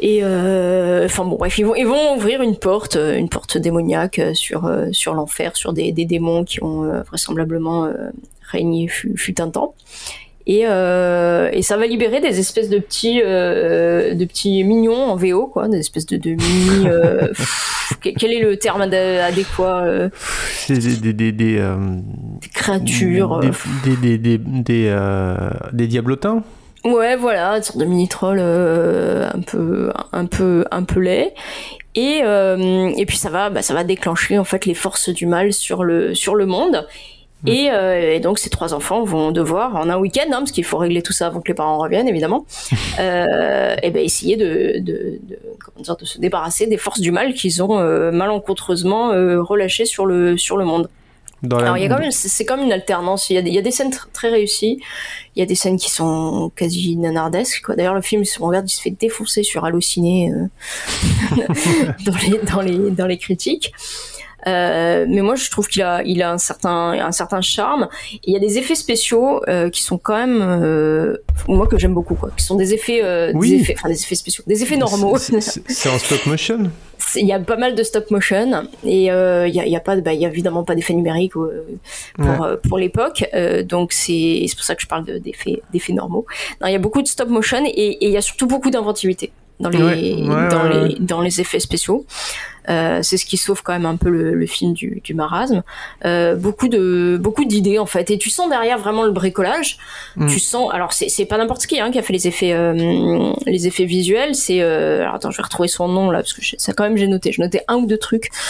Et euh, enfin bon bref, ils vont, ils vont ouvrir une porte, euh, une porte démoniaque euh, sur sur l'enfer, sur des, des démons qui ont vraisemblablement régné fut, fut un temps. Et, euh, et ça va libérer des espèces de petits euh, de petits mignons en VO quoi, des espèces de, de mini. euh, pff, quel est le terme ad- adéquat des, des, des, des, créatures. des, des, des, des diablotins. Ouais, voilà, une sorte de mini troll euh, un peu, un peu, un peu laid. Et euh, et puis ça va, bah, ça va déclencher en fait les forces du mal sur le sur le monde. Et, euh, et donc ces trois enfants vont devoir en un week-end, hein, parce qu'il faut régler tout ça avant que les parents reviennent évidemment, euh, et ben essayer de, de, de, comment dire, de se débarrasser des forces du mal qu'ils ont euh, malencontreusement euh, relâchées sur le sur le monde. Dans la- Alors il y a quand même, c'est comme une alternance. Il y a des, il y a des scènes tr- très réussies. Il y a des scènes qui sont quasi nanardesques. D'ailleurs, le film, si on regarde, il se fait défoncer sur Allociné euh, dans, les, dans, les, dans les critiques. Euh, mais moi, je trouve qu'il a, il a un certain, un certain charme. Et il y a des effets spéciaux euh, qui sont quand même, euh, moi que j'aime beaucoup, quoi. Qui sont des effets, euh, Oui. des effets, enfin des effets spéciaux, des effets normaux. C'est- en stop motion. Il y a pas mal de stop motion et euh, il y, a, pas, de- bah, il y a évidemment pas d'effet numérique euh, pour Ouais. pour l'époque, euh, donc c'est c'est pour ça que je parle de- d'effets d'effets normaux. Non, il y a beaucoup de stop motion et il y a surtout beaucoup d'inventivité dans les Ouais, ouais, dans ouais, les dans les effets spéciaux. Euh, c'est ce qui sauve quand même un peu le, le film du, du marasme. Euh, beaucoup de beaucoup d'idées en fait, et tu sens derrière vraiment le bricolage. Mm. Tu sens, alors c'est c'est pas n'importe qui hein, qui a fait les effets euh, les effets visuels. C'est alors attends, je vais retrouver son nom là parce que je- ça quand même j'ai noté. J'ai noté un ou deux trucs.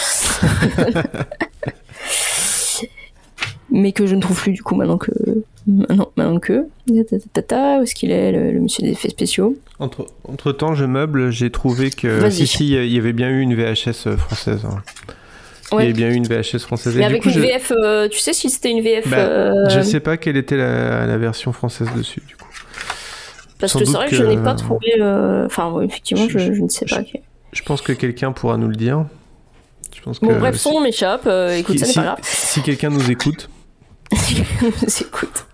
mais que je ne trouve plus du coup maintenant que maintenant, maintenant que Tata, où est-ce qu'il est le, le monsieur des effets spéciaux? Entre, entre temps, je meuble, j'ai trouvé que Vas-y. si si, il y avait bien eu une VHS française. hein. Il y avait bien eu une VHS française. Et mais du avec coup, une je, VF euh, tu sais si c'était une VF Bah, euh, je sais pas quelle était la, la version française dessus. Du coup, parce sans que c'est vrai que, je n'ai pas trouvé euh, enfin ouais, effectivement Je- je, je ne sais pas je pense que quelqu'un pourra nous le dire. Je pense que bon bref si- son nom m'échappe euh, écoute ça n'est si, pas grave si quelqu'un nous écoute, Écoute.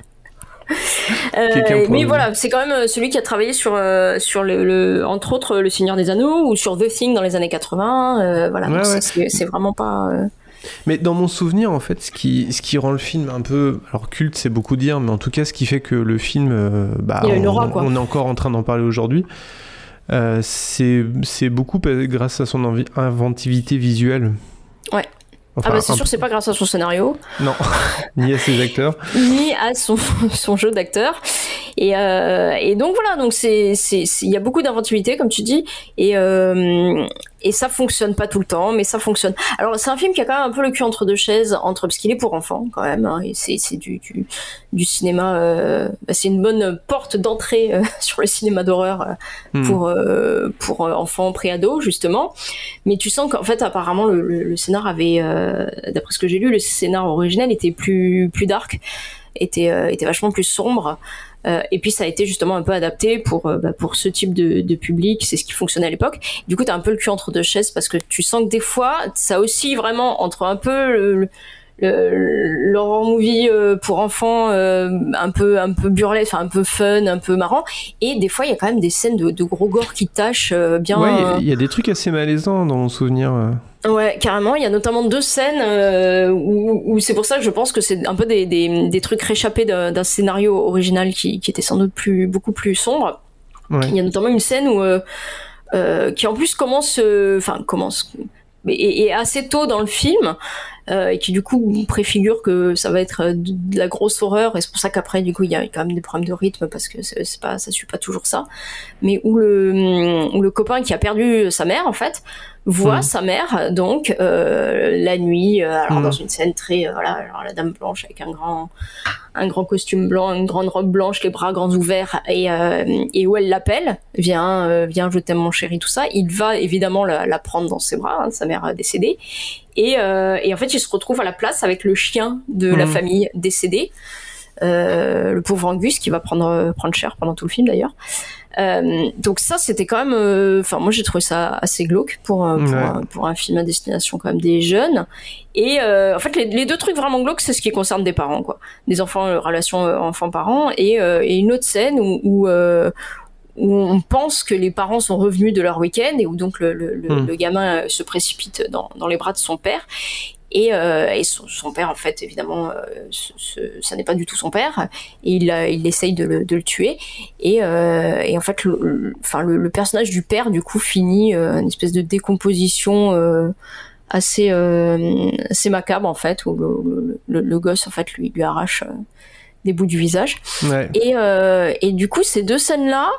Euh, Quelqu'un pourra mais nous voilà, c'est quand même euh, celui qui a travaillé sur, euh, sur le, le- entre autres, Le Seigneur des Anneaux ou sur The Thing dans les années 80. euh, voilà, Ouais, donc ouais. c'est- vraiment pas. euh, Mais dans mon souvenir, en fait, ce qui, ce qui rend le film un peu. Alors, culte, c'est beaucoup dire, mais en tout cas, ce qui fait que le film. euh, bah, Il a une on, aura, quoi. on est encore en train d'en parler aujourd'hui. euh, c'est beaucoup grâce à son inventivité visuelle. Enfin, ah bah c'est sûr, c'est pas grâce à son scénario, Non, ni à ses acteurs. ni à son, son jeu d'acteur. Et, euh, et donc voilà, donc c'est il y a beaucoup d'inventivité comme tu dis et euh, et ça fonctionne pas tout le temps, mais ça fonctionne. Alors c'est un film qui a quand même un peu le cul entre deux chaises, entre parce qu'il est pour enfants quand même, hein, et c'est c'est du, du du cinéma, euh, bah, c'est une bonne porte d'entrée euh, sur le cinéma d'horreur euh, Hmm. pour euh, pour enfants préados justement. Mais tu sens qu'en fait apparemment le, le, le scénar avait, euh, d'après ce que j'ai lu, le scénar original était plus plus dark, était euh, était vachement plus sombre. Euh, et puis ça a été justement un peu adapté pour euh, bah, pour ce type de, public, c'est ce qui fonctionnait à l'époque. Du coup, t'as un peu le cul entre deux chaises parce que tu sens que des fois, ça aussi vraiment entre un peu le- le l'horror movie euh, pour enfants euh, un peu un peu burlesque, un peu fun, un peu marrant, et des fois il y a quand même des scènes de, de gros gore qui tâchent euh, bien. Ouais, il y a- des trucs assez malaisants dans mon souvenir. Ouais, carrément. Il y a notamment deux scènes euh, où, où c'est pour ça que je pense que c'est un peu des, des, des trucs réchappés d'un d'un scénario original qui, qui était sans doute plus beaucoup plus sombre. Ouais. Il y a notamment une scène où euh, euh, qui en plus commence, enfin commence, et, assez tôt dans le film. euh, et qui du coup préfigure que ça va être euh, de, la grosse horreur et c'est pour ça qu'après du coup il y a quand même des problèmes de rythme parce que c'est pas ça suit pas toujours ça mais où le où le copain qui a perdu sa mère en fait voit Mhm. sa mère donc euh, la nuit euh, alors Mhm. dans une scène très euh, voilà alors la dame blanche avec un grand un grand costume blanc une grande robe blanche les bras grands ouverts et euh, et où elle l'appelle viens euh, viens je t'aime mon chéri tout ça il va évidemment la, la prendre dans ses bras hein, sa mère décédée et, euh, et en fait il se retrouve à la place avec le chien de la Mhm. famille décédée le pauvre Angus qui va prendre prendre cher pendant tout le film d'ailleurs. Euh, donc ça, c'était quand même. euh, Enfin, moi, j'ai trouvé ça assez glauque pour pour, Ouais. un, pour un film à destination quand même des jeunes. Et euh, en fait, les, les deux trucs vraiment glauques, c'est ce qui concerne des parents, quoi, des enfants, euh, relation euh, enfants-parents, et, euh, et une autre scène où, où, euh, où on pense que les parents sont revenus de leur week-end et où donc le, le, le- Hmm. le gamin euh, se précipite dans, dans les bras de son père. Et, euh, et son, son père, en fait, évidemment, euh, ce- ce- ça n'est pas du tout son père. Et il, euh, il essaye de le, de le tuer. Et, euh, et en fait, le, le- enfin, le, le personnage du père, du coup, finit euh, une espèce de décomposition euh, assez, euh, assez macabre, en fait, où le, le, le- le gosse, en fait, lui, lui arrache des bouts du visage. Ouais. Et, euh, et du coup, ces deux scènes-là,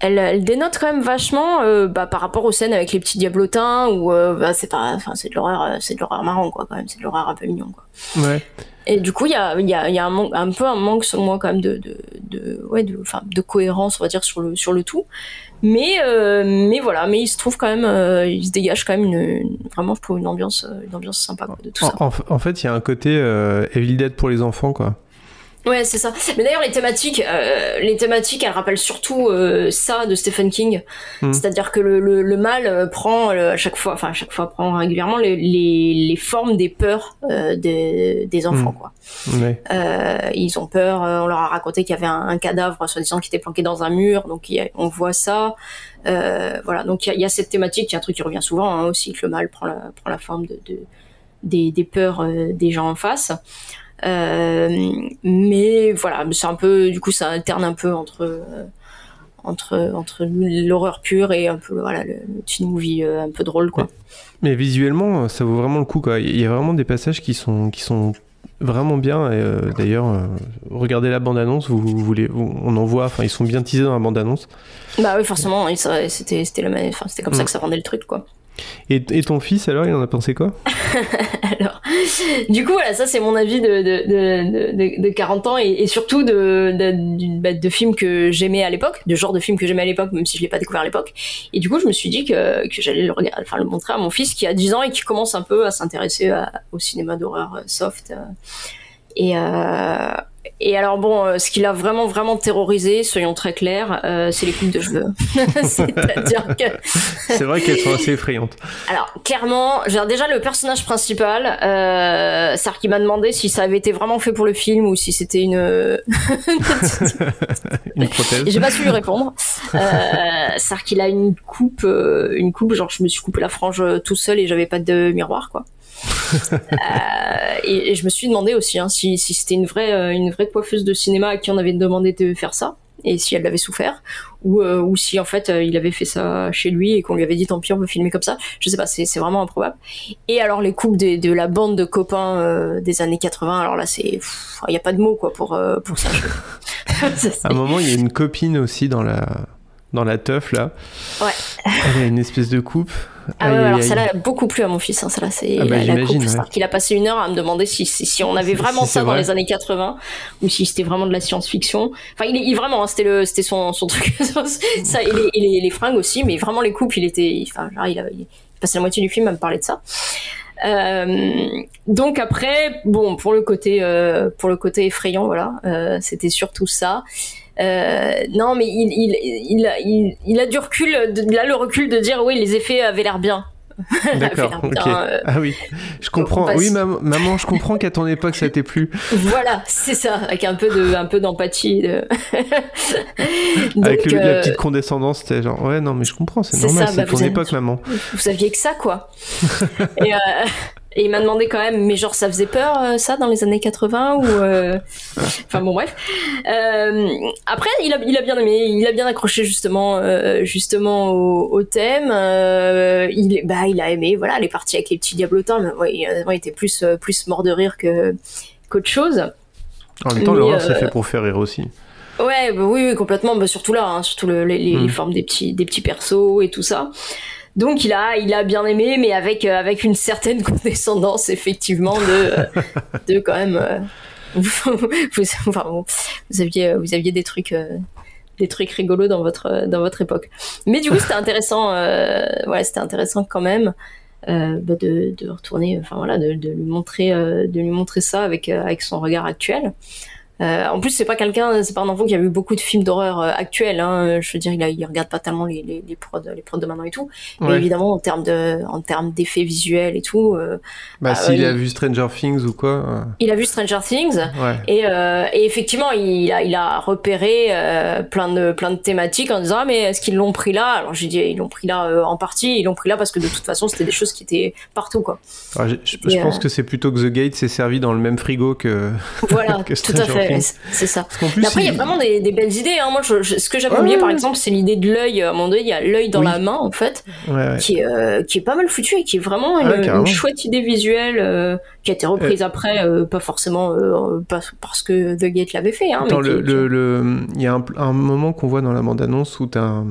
elles, elles dénotent quand même vachement euh, bah, par rapport aux scènes avec les petits diablotins où euh, bah, c'est pas, enfin c'est de l'horreur, euh, c'est de l'horreur marrant quoi, quand même, c'est de l'horreur un peu mignon quoi. Ouais. Et du coup, il y a, il y a, y a un, manque- un peu un manque selon moi quand même de, de, de ouais, de, enfin, de cohérence on va dire sur le sur le tout. Mais euh, mais voilà, mais il se trouve quand même, euh, il se dégage quand même une, une- vraiment je trouve une ambiance euh, une ambiance sympa quoi, de tout ça. En, en- en fait, il y a un côté euh, Evil Dead pour les enfants, quoi. Ouais, c'est ça. Mais d'ailleurs, les thématiques, euh, les thématiques, elles rappellent surtout euh, ça de Stephen King. Hmm. C'est-à-dire que le, le, le mal euh, prend euh, à chaque fois, enfin à chaque fois prend régulièrement les, les, les formes des peurs euh, des, des enfants. Hmm. Quoi. Ouais. Euh, ils ont peur. euh, on leur a raconté qu'il y avait un, un cadavre, soi-disant, qui était planqué dans un mur. Donc il y a- on voit ça. Euh, voilà. Donc il y, y a cette thématique, il y a un truc qui revient souvent hein, aussi, que le mal prend la, prend la forme de, de des, des peurs euh, des gens en face. Euh, mais voilà, c'est un peu, du coup, ça alterne un peu entre euh, entre entre l'horreur pure et un peu voilà le, teen movie euh, un peu drôle quoi. Mais visuellement, ça vaut vraiment le coup, quoi. Il y a vraiment des passages qui sont, qui sont vraiment bien. Et, euh, D'ailleurs, euh, regardez la bande-annonce, vous, vous voulez, vous- on en voit, enfin, ils sont bien teasés dans la bande-annonce. Bah oui, forcément, c'était c'était la, c'était comme ça Mm. que ça vendait le truc quoi. Et, ton fils, alors, il en a pensé quoi? Alors, du coup, voilà, ça c'est mon avis de, de, de, de, de 40 ans et, surtout de, bah, de films que j'aimais à l'époque, de genre de films que j'aimais à l'époque, même si je l'ai pas découvert à l'époque. Et du coup, je me suis dit que, que j'allais le regarder, enfin le montrer à mon fils qui a 10 ans et qui commence un peu à s'intéresser au cinéma d'horreur euh, soft. euh. Et, euh, et alors bon, euh, ce qui l'a vraiment vraiment terrorisé, soyons très clairs, euh, c'est les coupes de cheveux. C'est-à-dire que C'est vrai qu'elles sont assez effrayantes. alors clairement, j'ai déjà le personnage principal, euh, qu'il m'a demandé si ça avait été vraiment fait pour le film ou si c'était une. Une prothèse. J'ai pas su lui répondre. Euh, c'est-à-dire qu'il a une coupe, euh, une coupe genre je me suis coupé la frange euh, tout seul et j'avais pas de miroir quoi. Euh, et, je me suis demandé aussi hein, si, c'était une vraie, euh, une vraie coiffeuse de cinéma à qui on avait demandé de faire ça et si elle l'avait souffert ou, euh, ou si en fait il avait fait ça chez lui et qu'on lui avait dit tant pis on veut filmer comme ça. Je sais pas c'est vraiment improbable. Et alors les coupes des- de, la bande de copains des années 80 alors là c'est il y a pas de mots quoi pour pour ça, À un moment, il y a une copine aussi dans la, dans la teuf, là. Ouais. Elle a une espèce de coupe. Ah ouais, Aïe, alors celle-là a beaucoup plu à mon fils. Hein, celle-là, c'est Ah bah, la, coupe. ouais. Qu'il a passé une heure à me demander si, si, si on avait vraiment si ça dans les années 80 ou si c'était vraiment de la science-fiction. Enfin, il, est- il vraiment, hein, c'était le, c'était son, son truc. ça et, les, et les, les fringues aussi, mais vraiment les coupes, il était, enfin, genre, il, a, il passait la moitié du film à me parler de ça. Euh, donc après, bon, pour le côté, euh, pour le côté effrayant, voilà, euh, c'était surtout ça. Euh, non, mais il, il, il, a, il, il a du recul, de- a le recul de dire oui, les effets avaient l'air bien. D'accord, euh, Ah oui, je comprends. Oui, maman, maman, je comprends qu'à ton époque, ça t'ait plu. Voilà, c'est ça, avec un peu de, un peu d'empathie. de- Avec le- la euh, petite condescendance, c'était genre, ouais, non, mais je comprends, c'est normal, c'est bah, ton avez- époque, maman. vous saviez que ça, quoi. et, euh, et il m'a demandé quand même, mais genre, ça faisait peur, euh, ça, dans les années 80 ou... euh, Enfin bon, bref. Euh, après, il a, il a bien aimé, il a bien accroché justement, justement au, au thème. Il, bah, il a aimé, voilà, les parties avec les petits diablotins, mais ouais, il, il était plus, plus mort de rire que qu'autre chose. En même temps, l'horreur, c'est fait pour faire rire aussi. Ouais, bah oui, oui, complètement. Bah, surtout là, hein, surtout le- les, les- Mm. formes des petits, des petits persos et tout ça. Donc il a, il a bien aimé, mais avec, euh, avec une certaine condescendance, effectivement, de, euh, de quand même. euh, vous, vous- enfin, bon, vous aviez, vous aviez des trucs, des trucs rigolos dans votre, dans votre époque. Mais du coup, c'était intéressant. Euh, ouais, c'était intéressant quand même. euh, bah, de, de retourner, enfin voilà, de, de lui montrer, euh, de lui montrer ça avec, avec son regard actuel. Euh, en plus, c'est pas quelqu'un, c'est pas un enfant qui a vu beaucoup de films d'horreur euh, actuels. Hein. Je veux dire, il, a, il regarde pas tellement les, les, les prods, les prods de maintenant et tout. Mais évidemment, en termes de, en termes d'effets visuels et tout, euh, Bah, Ah, s'il a vu Stranger Things ou quoi. il a vu Stranger Things. Ouais. Et, et effectivement, il a, il a repéré plein de plein de thématiques en disant ah, mais est-ce qu'ils l'ont pris là? Alors j'ai dit ils l'ont pris là en partie, ils l'ont pris là parce que de toute façon c'était des choses qui étaient partout quoi. Alors, j'ai- je, pense que c'est plutôt que The Gate s'est servi dans le même frigo que. Voilà, Que tout à Stranger fait, Things. C'est- ça. Plus, après, il y a vraiment des, des belles idées. Hein. Moi, je, je- ce que j'avais oublié, ouais, par ouais. exemple, c'est l'idée de l'œil. À un moment donné, il y a l'œil dans Oui. la main, en fait, Ouais, ouais. qui est, euh, qui est pas mal foutu et qui est vraiment une, carrément. une chouette idée visuelle euh, qui a été reprise après, euh, pas forcément pas parce que The Gate l'avait fait. Hein, Dans mais le, qui- le, le- il y a un, un moment qu'on voit dans la bande-annonce où t'as un,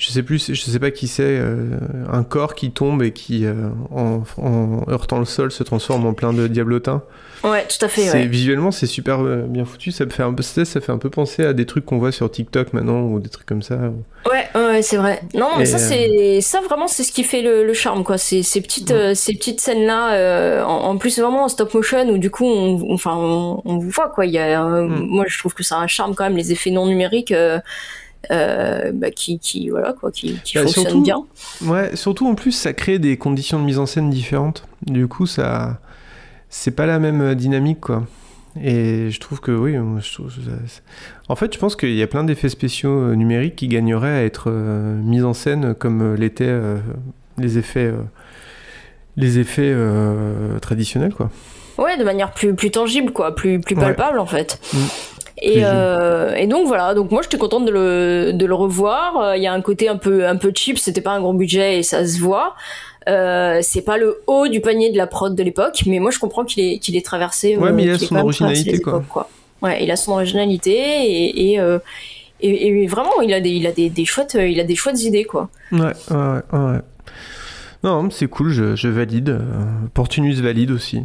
je sais plus, je sais pas qui c'est, euh, un corps qui tombe et qui, euh, en, en heurtant le sol, se transforme en plein de diablotins. Ouais, tout à fait. Ouais. visuellement, c'est super euh, bien foutu. Ça me fait un peu, ça fait un peu penser à des trucs qu'on voit sur TikTok maintenant ou des trucs comme ça. Ouais, ouais, ouais, c'est vrai. Non, mais Et, ça, euh, c'est ça vraiment, c'est ce qui fait le, le charme, quoi. Ces, ces petites, ces petites scènes là, en, en plus vraiment en stop motion où du coup, on, on- enfin, on, on vous voit, quoi. Il y a, Mm. moi, je trouve que ça a un charme quand même, les effets non numériques. Euh, bah, qui, qui voilà quoi qui, qui Bah, fonctionnent surtout- bien Ouais, surtout en plus, ça crée des conditions de mise en scène différentes. Du coup, ça, c'est pas la même euh, dynamique, quoi. Et je trouve que oui, moi, je trouve ça- c'est- en fait, je pense qu'il y a plein d'effets spéciaux euh, numériques qui gagneraient à être euh, mis en scène comme l'étaient euh, les effets, les effets traditionnels, quoi. ouais de manière plus plus tangible quoi plus plus Ouais. palpable en fait Mm. Et, euh, et donc voilà donc moi j'étais contente de le de le revoir Euh, il y a un côté un peu un peu cheap c'était pas un gros budget et ça se voit Euh, c'est pas le haut du panier de la prod de l'époque mais moi je comprends qu'il est qu'il est traversé Ouais, mais il a son originalité, quoi. époques, quoi ouais il a son originalité et et, euh, et, et vraiment il a des il a des, des chouettes il a des chouettes idées quoi Ouais, ouais, ouais. Non, c'est cool, je, je valide. Portunus valide aussi.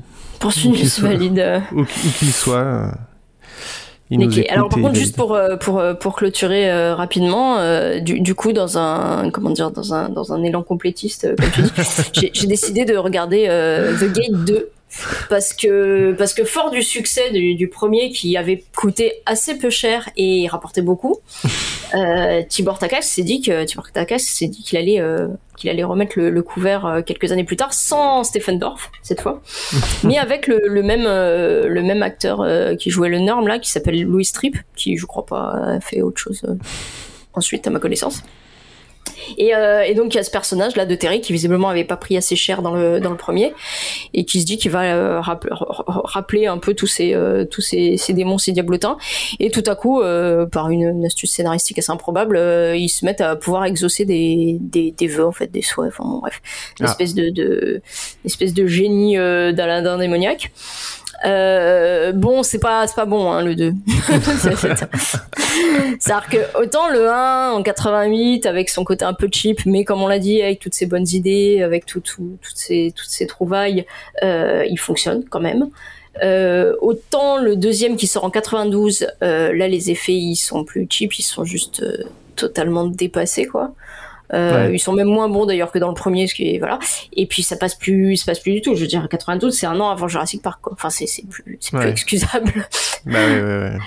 soit- valide où qu'il soit. euh, il nous Niqué. Écoute Alors par contre, juste pour euh, pour euh, pour clôturer euh, rapidement, euh, du, du coup dans un comment dire dans un dans un élan complétiste euh, comme tu dis, j'ai- j'ai décidé de regarder euh, The Gate 2 parce que parce que fort du succès du, du premier qui avait coûté assez peu cher et rapportait beaucoup, euh, Tibor Takas s'est dit que Tibor Takas s'est dit qu'il allait euh, qu'il allait remettre le, le couvert euh, quelques années plus tard sans Stephen Dorff cette fois, mais avec le, le même le même acteur qui jouait le Norm là qui s'appelle Louis Tripp qui je crois pas a fait autre chose ensuite à ma connaissance. Et, euh, et donc il y a ce personnage là de Terry qui visiblement avait pas pris assez cher dans le dans le premier et qui se dit qu'il va euh, rapp- ra- ra- rappeler un peu tous ces euh, tous ces, ces démons ces diablotins. Et tout à coup euh, par une, une astuce scénaristique assez improbable euh, ils se mettent à pouvoir exaucer des des, des vœux en fait des souhaits enfin bon, bref. Une Ah. espèce de, de une espèce de génie euh, d'Aladin démoniaque euh, bon, c'est pas, c'est pas bon, hein, le 2. C'est-à-dire que autant le 1 en 88 avec son côté un peu cheap, mais comme on l'a dit, avec toutes ses bonnes idées, avec tout, tout- toutes ces, toutes ces trouvailles, euh, il fonctionne quand même. Euh, autant le deuxième qui sort en 92, euh, là les effets ils sont plus cheap, ils sont juste totalement dépassés quoi. Euh, Ouais. Ils sont même moins bons d'ailleurs que dans le premier, ce qui est voilà. Et puis ça passe plus, ça passe plus du tout. Je veux dire, 92, c'est un an avant Jurassic Park quoi. Enfin c'est c'est plus, c'est plus Ouais. excusable. Bah ouais, ouais, ouais.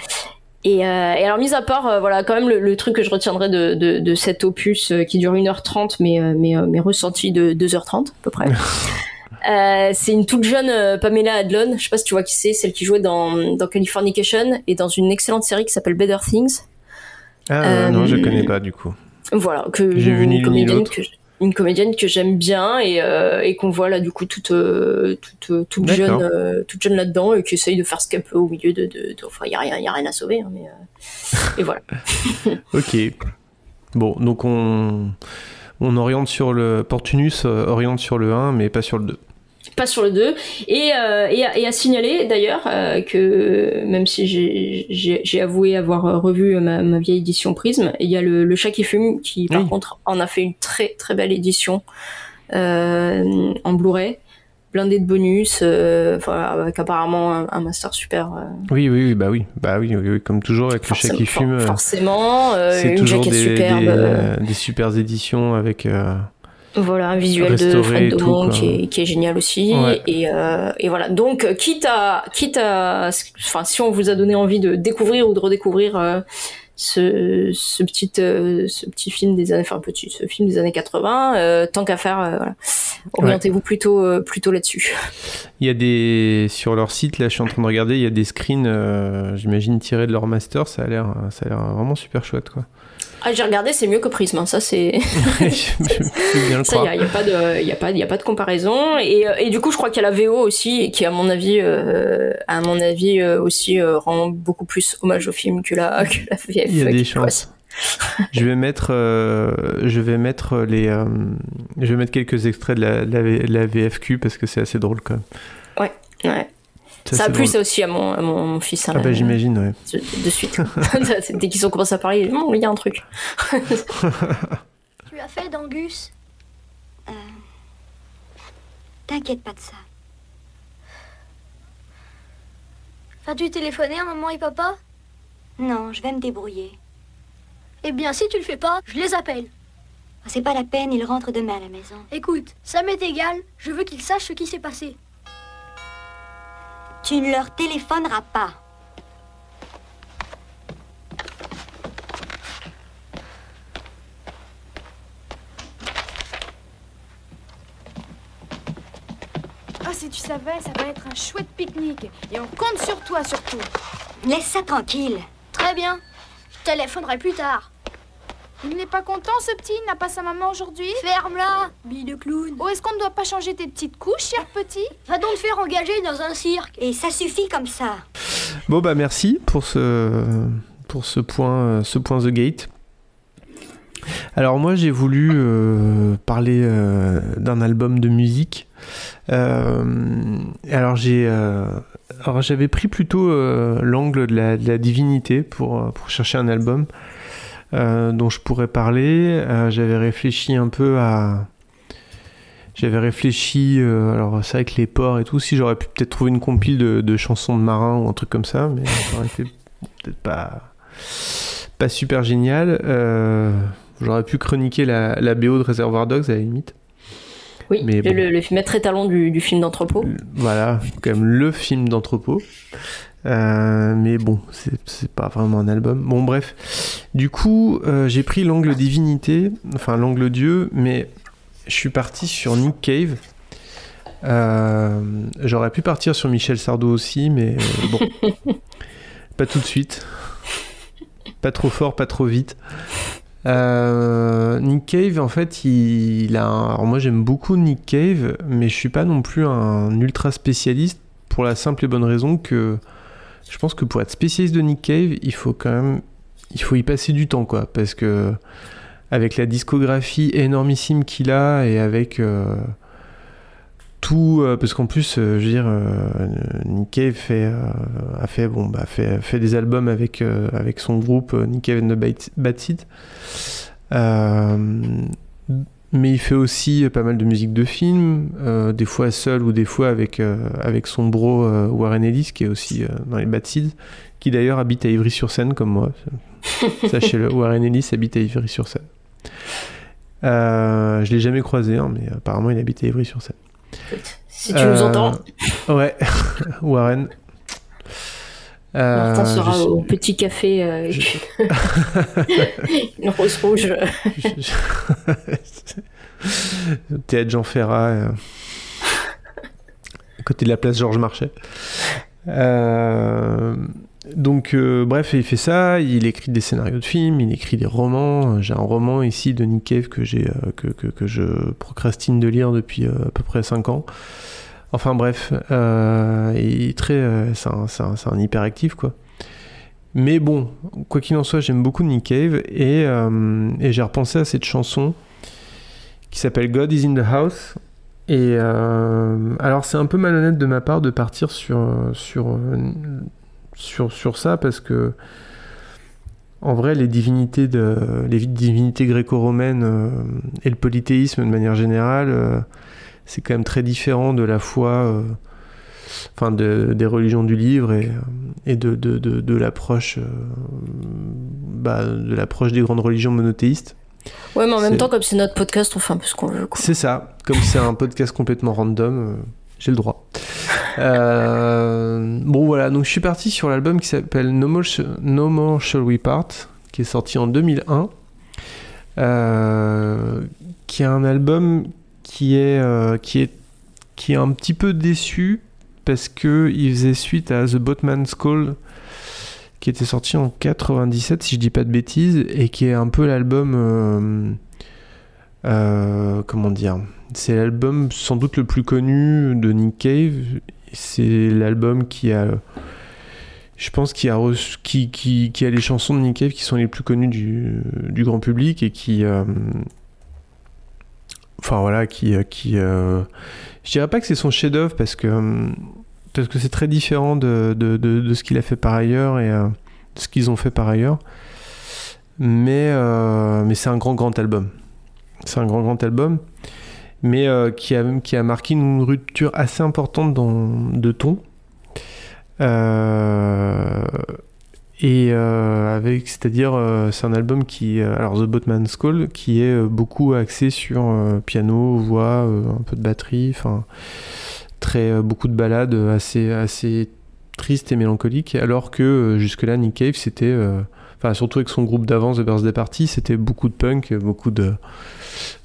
Et, euh, et alors, mis à part, euh, voilà, quand même, le, le truc que je retiendrai de, de, de cet opus euh, qui dure 1h30, mais, mais, mais ressenti de 2h30, à peu près. C'est une toute jeune Pamela Adlon, je sais pas si tu vois qui c'est, celle qui jouait dans, dans Californication et dans une excellente série qui s'appelle Better Things. Ah Euh, non, je connais pas du coup. Voilà, que J'ai vu ni ni comédienne que une comédienne que j'aime bien et, euh, et qu'on voit là du coup toute euh, toute euh, toute jeune euh, toute jeune là-dedans et qui essaye de faire ce qu'elle peut au milieu de, de, de- enfin il y a rien y a rien à sauver hein, mais et voilà. Ok. Bon, donc on, on oriente sur le. Portunus oriente sur le 1, mais pas sur le 2. Pas sur le 2 et, euh, et, à, et à signaler d'ailleurs euh, que même si j'ai- avoué avoir euh, revu ma, ma vieille édition Prism il y a le, le chat qui fume qui par Oui. contre en a fait une très très belle édition euh, en Blu-ray blindé de bonus euh, avec apparemment un, un master super euh, Oui, oui, oui, bah oui. Bah oui, oui, oui, comme toujours avec le chat qui fume. euh, forcément euh, c'est une toujours des, superbe des, des super éditions avec. Voilà, un visuel de Fred Daumont qui est, qui est génial aussi. Ouais. Et, euh, et voilà. Donc, euh, quitte à, quitte à, enfin, si on vous a donné envie de découvrir ou de redécouvrir euh, ce, ce petit, euh, ce petit film des années, enfin petit, ce film des années 80, euh, tant qu'à faire, voilà. orientez-vous plutôt, plutôt là-dessus. Il y a des sur leur site là, je suis en train de regarder, il y a des screens, j'imagine tirés de leur master, ça a l'air, ça a l'air vraiment super chouette quoi. Ah, j'ai regardé, c'est mieux que Prism. hein, Ça, c'est. Ça, il n'y a, y a pas de, y a pas, y a pas de comparaison. Et, euh, et du coup, je crois qu'il y a la VO aussi, qui, à mon avis, euh, à mon avis euh, aussi euh, rend beaucoup plus hommage au film que la, que la VF. Il y a des qui chances. je vais mettre, je vais mettre les, je vais mettre quelques extraits de la, la, la VFQ parce que c'est assez drôle quand même. Ouais. Ouais. Ça a plu ça aussi à mon, à mon, mon fils. hein, Ah bah j'imagine ouais. de, de suite. Dès qu'ils ont commencé à parler, il y a un truc. Tu as fait d'Angus? Euh, T'inquiète pas de ça. Vas-tu téléphoner à maman et papa Non, je vais me débrouiller. Eh bien, si tu le fais pas, je les appelle. C'est pas la peine, ils rentrent demain à la maison. Écoute, ça m'est égal, je veux qu'ils sachent ce qui s'est passé. Tu ne leur téléphoneras pas. Ah, si tu savais, ça va être un chouette pique-nique. Et on compte sur toi surtout. Laisse ça tranquille. Très bien, je téléphonerai plus tard. Il n'est pas content ce petit, il n'a pas sa maman aujourd'hui? Ferme-la, bille de clown. Oh, est-ce qu'on ne doit pas changer tes petites couches, cher petit? Va donc te faire engager dans un cirque. Et ça suffit comme ça. Bon bah merci pour ce pour ce point euh, ce point The Gate. Alors moi j'ai voulu euh, parler euh, d'un album de musique. Euh, alors j'ai euh, alors j'avais pris plutôt euh, l'angle de la, de la divinité pour pour chercher un album euh, dont je pourrais parler. Euh, j'avais réfléchi un peu à j'avais réfléchi, euh, alors c'est vrai que les ports et tout, si j'aurais pu peut-être trouver une compile de, de chansons de marins ou un truc comme ça, mais ça aurait été peut-être pas, pas super génial. Euh, j'aurais pu chroniquer la, la BO de Reservoir Dogs à la limite. Oui, Mais le, bon. le, le maître étalon du, du film d'entrepôt. Voilà, quand même le film d'entrepôt. Euh, mais bon, c'est pas vraiment un album. Bon, bref. Du coup, euh, j'ai pris l'angle divinité, enfin l'angle dieu, mais je suis parti sur Nick Cave. Euh, J'aurais pu partir sur Michel Sardou aussi, mais bon. pas tout de suite. Pas trop fort, pas trop vite. Nick Cave, en fait, il, il a. un- Alors moi, j'aime beaucoup Nick Cave, mais je suis pas non plus un ultra spécialiste pour la simple et bonne raison que je pense que pour être spécialiste de Nick Cave, il faut quand même, il faut y passer du temps, quoi, parce que avec la discographie énormissime qu'il a et avec euh, tout, euh, parce qu'en plus, euh, je veux dire, Nick Cave fait, a fait, bon, bah, fait, des albums avec, avec son groupe Nick Cave and the Bad-. Euh, mais il fait aussi pas mal de musique de film, euh, des fois seul ou des fois avec, euh, avec son bro euh, Warren Ellis, qui est aussi euh, dans les Bad Seeds, qui d'ailleurs habite à Ivry-sur-Seine comme moi. Sachez-le, Warren Ellis habite à Ivry-sur-Seine. Euh, je l'ai jamais croisé, hein, mais apparemment il habite à Ivry-sur-Seine. Si tu nous Euh, entends, Ouais, Warren. Euh, Martin sera je- au petit café euh, une rose rouge. Théâtre Jean Ferrat, euh, à côté de la place Georges Marchais. Euh, donc, euh, bref, il fait ça. Il écrit des scénarios de films, il écrit des romans. J'ai un roman ici de Nick Cave que, j'ai, que, que, que je procrastine de lire depuis à peu près 5 ans. Enfin, bref, euh, euh, c'est, un, hyperactif, quoi. Mais bon, quoi qu'il en soit, j'aime beaucoup Nick Cave et, euh, j'ai repensé à cette chanson qui s'appelle God is in the House. Et alors c'est un peu malhonnête de ma part de partir sur, ça parce que en vrai les divinités, de, les divinités gréco-romaines et le polythéisme de manière générale, c'est quand même très différent de la foi, euh, enfin de- des religions du livre et, et de, de, de, de l'approche euh, bah, de l'approche des grandes religions monothéistes Ouais, mais en même temps, comme c'est notre podcast, on fait un peu ce qu'on veut. C'est ça. Comme c'est un podcast complètement random, euh, j'ai le droit. Euh, bon voilà, donc je suis parti sur l'album qui s'appelle No More, Sh- no More Shall We Part, qui est sorti en 2001, euh, qui est un album qui est, euh, qui est, qui est un petit peu déçu parce que il faisait suite à The Boatman's Call qui était sorti en 97 si je dis pas de bêtises et qui est un peu l'album euh, euh, comment dire c'est l'album sans doute le plus connu de Nick Cave. C'est l'album qui a je pense qui a qui, qui, a les chansons de Nick Cave qui sont les plus connues du, du grand public et qui enfin voilà qui euh, qui euh, je dirais pas que c'est son chef-d'œuvre parce que euh, parce que c'est très différent de, de, de, ce qu'il a fait par ailleurs et euh, de ce qu'ils ont fait par ailleurs. Mais mais c'est un grand grand album. C'est un grand grand album mais qui a qui a marqué une rupture assez importante dans de ton et euh, avec c'est-à-dire euh, c'est un album qui euh, alors The Boatman's Call qui est euh, beaucoup axé sur piano voix un peu de batterie enfin très beaucoup de ballades assez assez tristes et mélancoliques. Alors que jusque-là Nick Cave c'était enfin surtout avec son groupe d'avant The Birthday Party c'était beaucoup de punk beaucoup de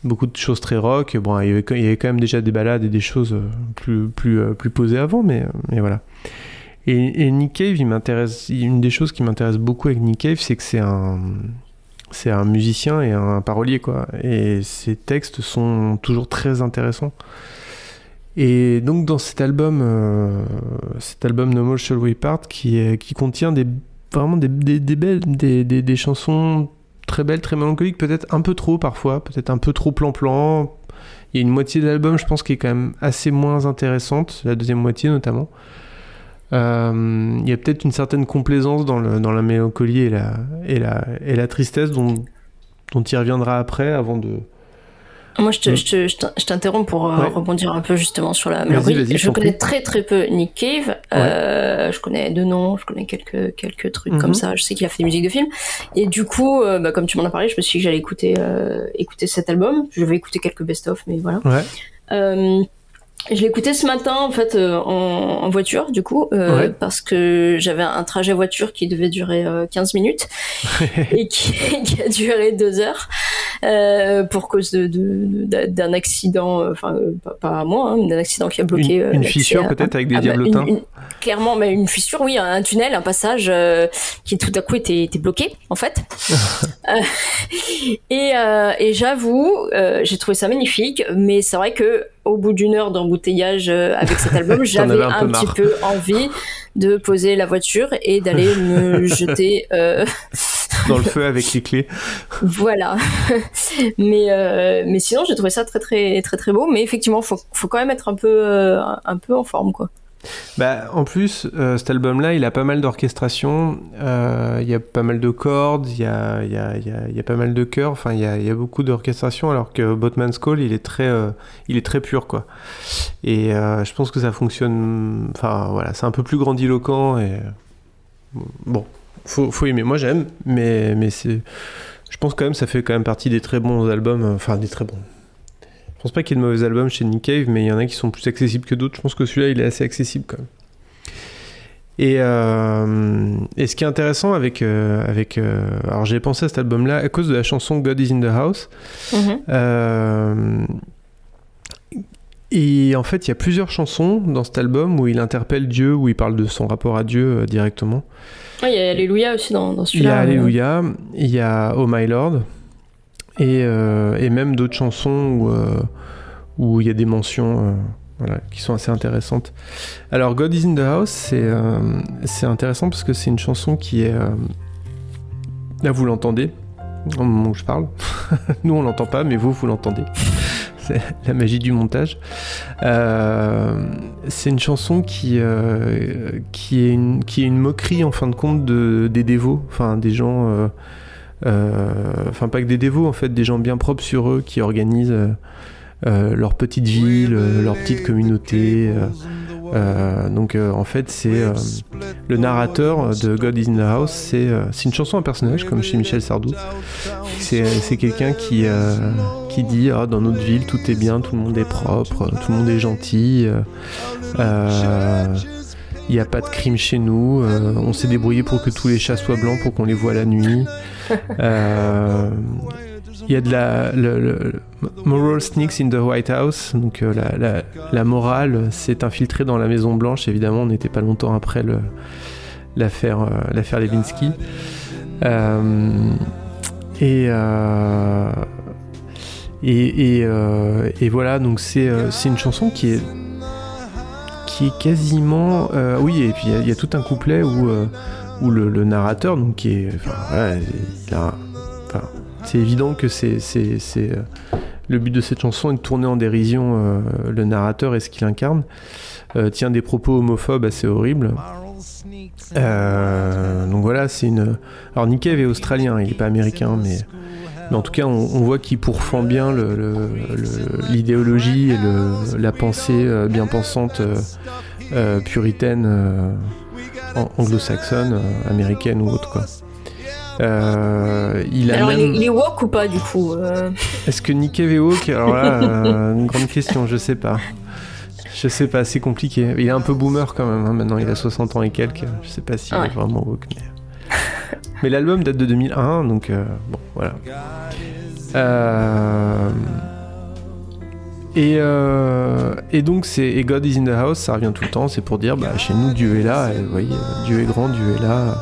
beaucoup de choses très rock. Bon il y avait, quand même déjà des ballades et des choses plus plus plus posées avant mais mais voilà et, Nick Cave une des choses qui m'intéresse beaucoup avec Nick Cave c'est que c'est un musicien et un parolier quoi. Et ses textes sont toujours très intéressants. Et donc dans cet album euh, cet album No More Shall We Part qui contient vraiment des, belles des chansons très belles très mélancoliques peut-être un peu trop parfois peut-être un peu trop plan-plan. Il y a une moitié de l'album je pense qui est quand même assez moins intéressante la deuxième moitié notamment euh, il y a peut-être une certaine complaisance dans, le, dans la mélancolie et la, et la, et la tristesse dont, dont il reviendra après avant de. Moi, je Mm. je je je t'interromps pour euh, Ouais. rebondir un peu justement sur la mélancolie. vas-y, je Je t'en connais très très peu Nick Cave. Euh, je connais deux noms, je connais quelques quelques trucs Mhm. comme ça. Je sais qu'il a fait des musiques de films. Et du coup, euh, bah, comme tu m'en as parlé, je me suis dit que j'allais écouter euh, écouter cet album. Je vais écouter quelques best-of, mais voilà. Ouais. Je écouté ce matin en fait euh, en, en voiture du coup euh, Ouais. parce que j'avais un trajet voiture qui devait durer euh, 15 minutes et qui, qui a duré deux heures euh, pour cause de, d'un accident euh, enfin euh, pas, pas à moi hein, d'un accident qui a bloqué Une- une fissure, peut-être, avec des ah bah, une- diablotins une- clairement mais une fissure oui un tunnel un passage euh, qui tout à coup était, était bloqué en fait et, euh, et j'avoue, euh, j'ai trouvé ça magnifique, mais c'est vrai que au bout d'une heure d'embouteillage euh, avec cet album, j'avais avais un un, petit peu envie de poser la voiture et d'aller me jeter. euh, Dans le feu avec les clés. voilà. mais euh, mais sinon, j'ai trouvé ça très très très très beau. Mais effectivement, faut faut quand même être un peu euh, un peu en forme quoi. Bah, en plus, euh, cet album-là, il a pas mal d'orchestration. euh, Il y a pas mal de cordes, il y a, pas mal de chœurs. Enfin, il y a, beaucoup d'orchestration, alors que Botman's Call, il est très, euh, il est très pur, quoi. Et je pense que ça fonctionne. Enfin, voilà, c'est un peu plus grandiloquent bon, faut, faut aimer. Moi, j'aime, mais. Je pense quand même, ça fait quand même partie des très bons albums. Enfin, des très bons. Je pense pas qu'il y ait de mauvais albums chez Nick Cave, mais il y en a qui sont plus accessibles que d'autres. Je pense que celui-là, il est assez accessible quand même. Et, euh, et ce qui est intéressant avec. euh, avec euh, alors j'ai pensé à cet album-là à cause de la chanson God is in the House. Mhm. Et en fait, il y a plusieurs chansons dans cet album où il interpelle Dieu, où il parle de son rapport à Dieu directement. Ouais, Il y a Alléluia aussi dans, dans Il y a celui-là. euh. Alléluia, il y a Oh My Lord, et, euh, et même d'autres chansons où, euh, où il y a des mentions euh, qui sont assez intéressantes. Alors God is in the House, c'est intéressant parce que c'est une chanson qui est... là, vous l'entendez au moment où je parle. Nous, on l'entend pas, mais vous, vous l'entendez. C'est la magie du montage. C'est une chanson qui, qui, est une, moquerie, en fin de compte, de, des dévots. Enfin, des gens... enfin, pas que des dévots, en fait, des gens bien propres sur eux qui organisent... euh, euh, leur petite ville, euh, leur petite communauté, euh, Euh, donc euh, en fait c'est euh, le narrateur de God is in the House, c'est euh, une chanson à personnage comme chez Michel Sardou. C'est quelqu'un qui euh, qui dit ah, dans notre ville tout est bien, tout le monde est propre, tout le monde est gentil. Euh, euh, il n'y a pas de crime chez nous. euh, on s'est débrouillé pour que tous les chats soient blancs pour qu'on les voit la nuit. Euh, Il y a de la le, le- moral sneaks in the White House. Donc euh, la, la, la morale s'est infiltrée dans la Maison Blanche. Évidemment, on n'était pas longtemps après le- l'affaire euh, l'affaire Levinsky. Euh, et, euh, et, et, euh, et voilà, donc c'est euh, c'est une chanson qui est qui est quasiment euh, oui et puis il y a- tout un couplet où euh, où le, narrateur donc qui est c'est évident que c'est euh, le but de cette chanson est de tourner en dérision le narrateur et ce qu'il incarne. Tient des propos homophobes assez horribles. Donc voilà c'est une alors Nick Cave est australien il est pas américain mais mais en tout cas, on, on voit qu'il pourfend bien le- le- le- l'idéologie et la pensée euh, bien pensante euh, euh, puritaine an- anglo-saxonne, américaine ou autre quoi. Euh, il a Alors, il, même... est, il est woke ou pas, du coup euh, Est-ce que Cave est woke? Alors là, euh, une grande question, je sais pas. Je sais pas, c'est compliqué. Il est un peu boomer quand même, hein, maintenant il a 60 ans et quelques. Je sais pas s'il Ah ouais. est vraiment woke. Mais, mais l'album date de 2001, donc euh, bon, voilà. Euh, Et, euh, et donc c'est et God is in the house, ça revient tout le temps, c'est pour dire bah chez nous Dieu est là, vous voyez, Dieu est grand, Dieu est là.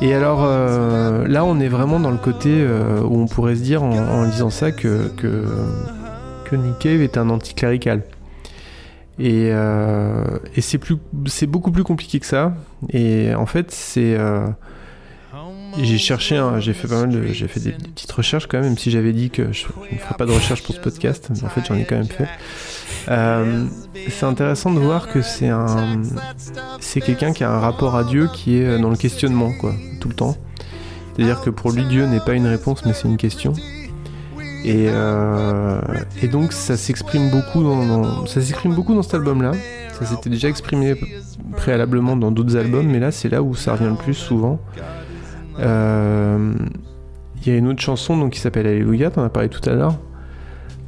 Et alors là on est vraiment dans le côté où on pourrait se dire en, disant ça que, que, Nick Cave est un anticlérical. Et, et c'est beaucoup plus compliqué que ça. Et en fait c'est j'ai cherché, un- j'ai fait pas mal j'ai fait des, petites recherches quand même, même si j'avais dit que je ne ferais pas de recherche pour ce podcast, mais en fait j'en ai quand même fait. Euh, c'est intéressant de voir que c'est un, c'est quelqu'un qui a un rapport à Dieu qui est dans le questionnement, quoi, tout le temps. C'est-à-dire que pour lui Dieu n'est pas une réponse, mais c'est une question. Et, euh, donc ça s'exprime beaucoup dans- ça s'exprime beaucoup dans cet album-là. Ça s'était déjà exprimé préalablement dans d'autres albums, mais là c'est là où ça revient le plus souvent. Euh, Il y a une autre chanson donc, qui s'appelle Alléluia, t'en as parlé tout à l'heure.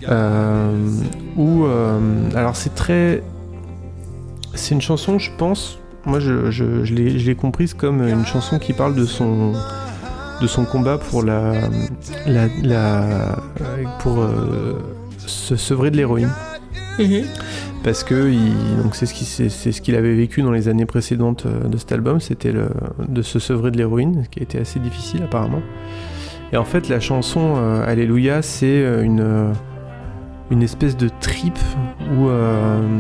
Euh, où, euh, alors c'est très. C'est une chanson, je pense, moi je, je, je l'ai comprise comme une chanson qui parle de son, de son combat pour la. la, pour se sevrer de l'héroïne mhm. Parce que c'est ce qu'il avait vécu dans les années précédentes euh, de cet album, c'était de se sevrer de l'héroïne, ce qui été assez difficile apparemment. Et en fait, la chanson euh, Alléluia, c'est euh, une espèce de trip où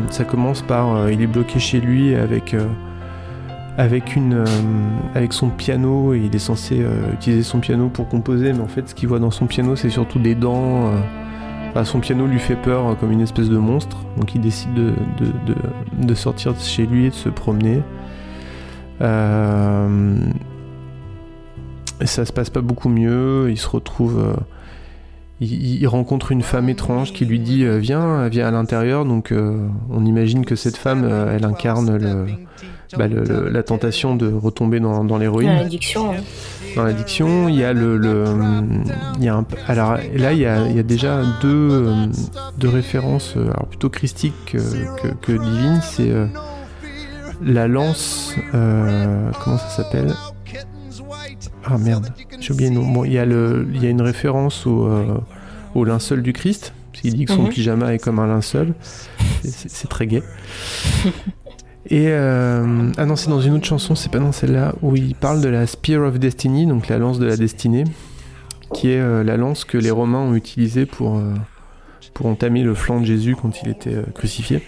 ça commence par il est bloqué chez lui avec son piano et il est censé utiliser son piano pour composer, mais en fait, ce qu'il voit dans son piano, c'est surtout des dents. Enfin, son piano lui fait peur euh, comme une espèce de monstre, donc il décide de, de, de- sortir de chez lui et de se promener. Euh, et ça se passe pas beaucoup mieux, il se retrouve... euh, il, rencontre une femme étrange qui lui dit euh, viens, viens à l'intérieur. Donc on imagine que cette femme, elle incarne bah, le- la tentation de retomber dans, l'héroïne L'addiction. Dans l'addiction. Il y a le, le- il y a un, alors là il y a, il y a déjà deux, euh, deux références, euh, alors plutôt christiques que, que, que divines. C'est euh, la lance, euh, comment ça s'appelle? Ah merde, j'ai oublié le nom. Bon, il y a le, il y a une référence au, euh, au linceul du Christ. Parce qu'il dit que son Mhm. pyjama est comme un linceul. C'est très gai. Et euh, ah non, c'est dans une autre chanson, c'est pas dans celle-là, où il parle de la Spear of Destiny, donc la lance de la destinée, qui est euh, la lance que les Romains ont utilisée pour, euh, pour entamer le flanc de Jésus quand il était crucifié.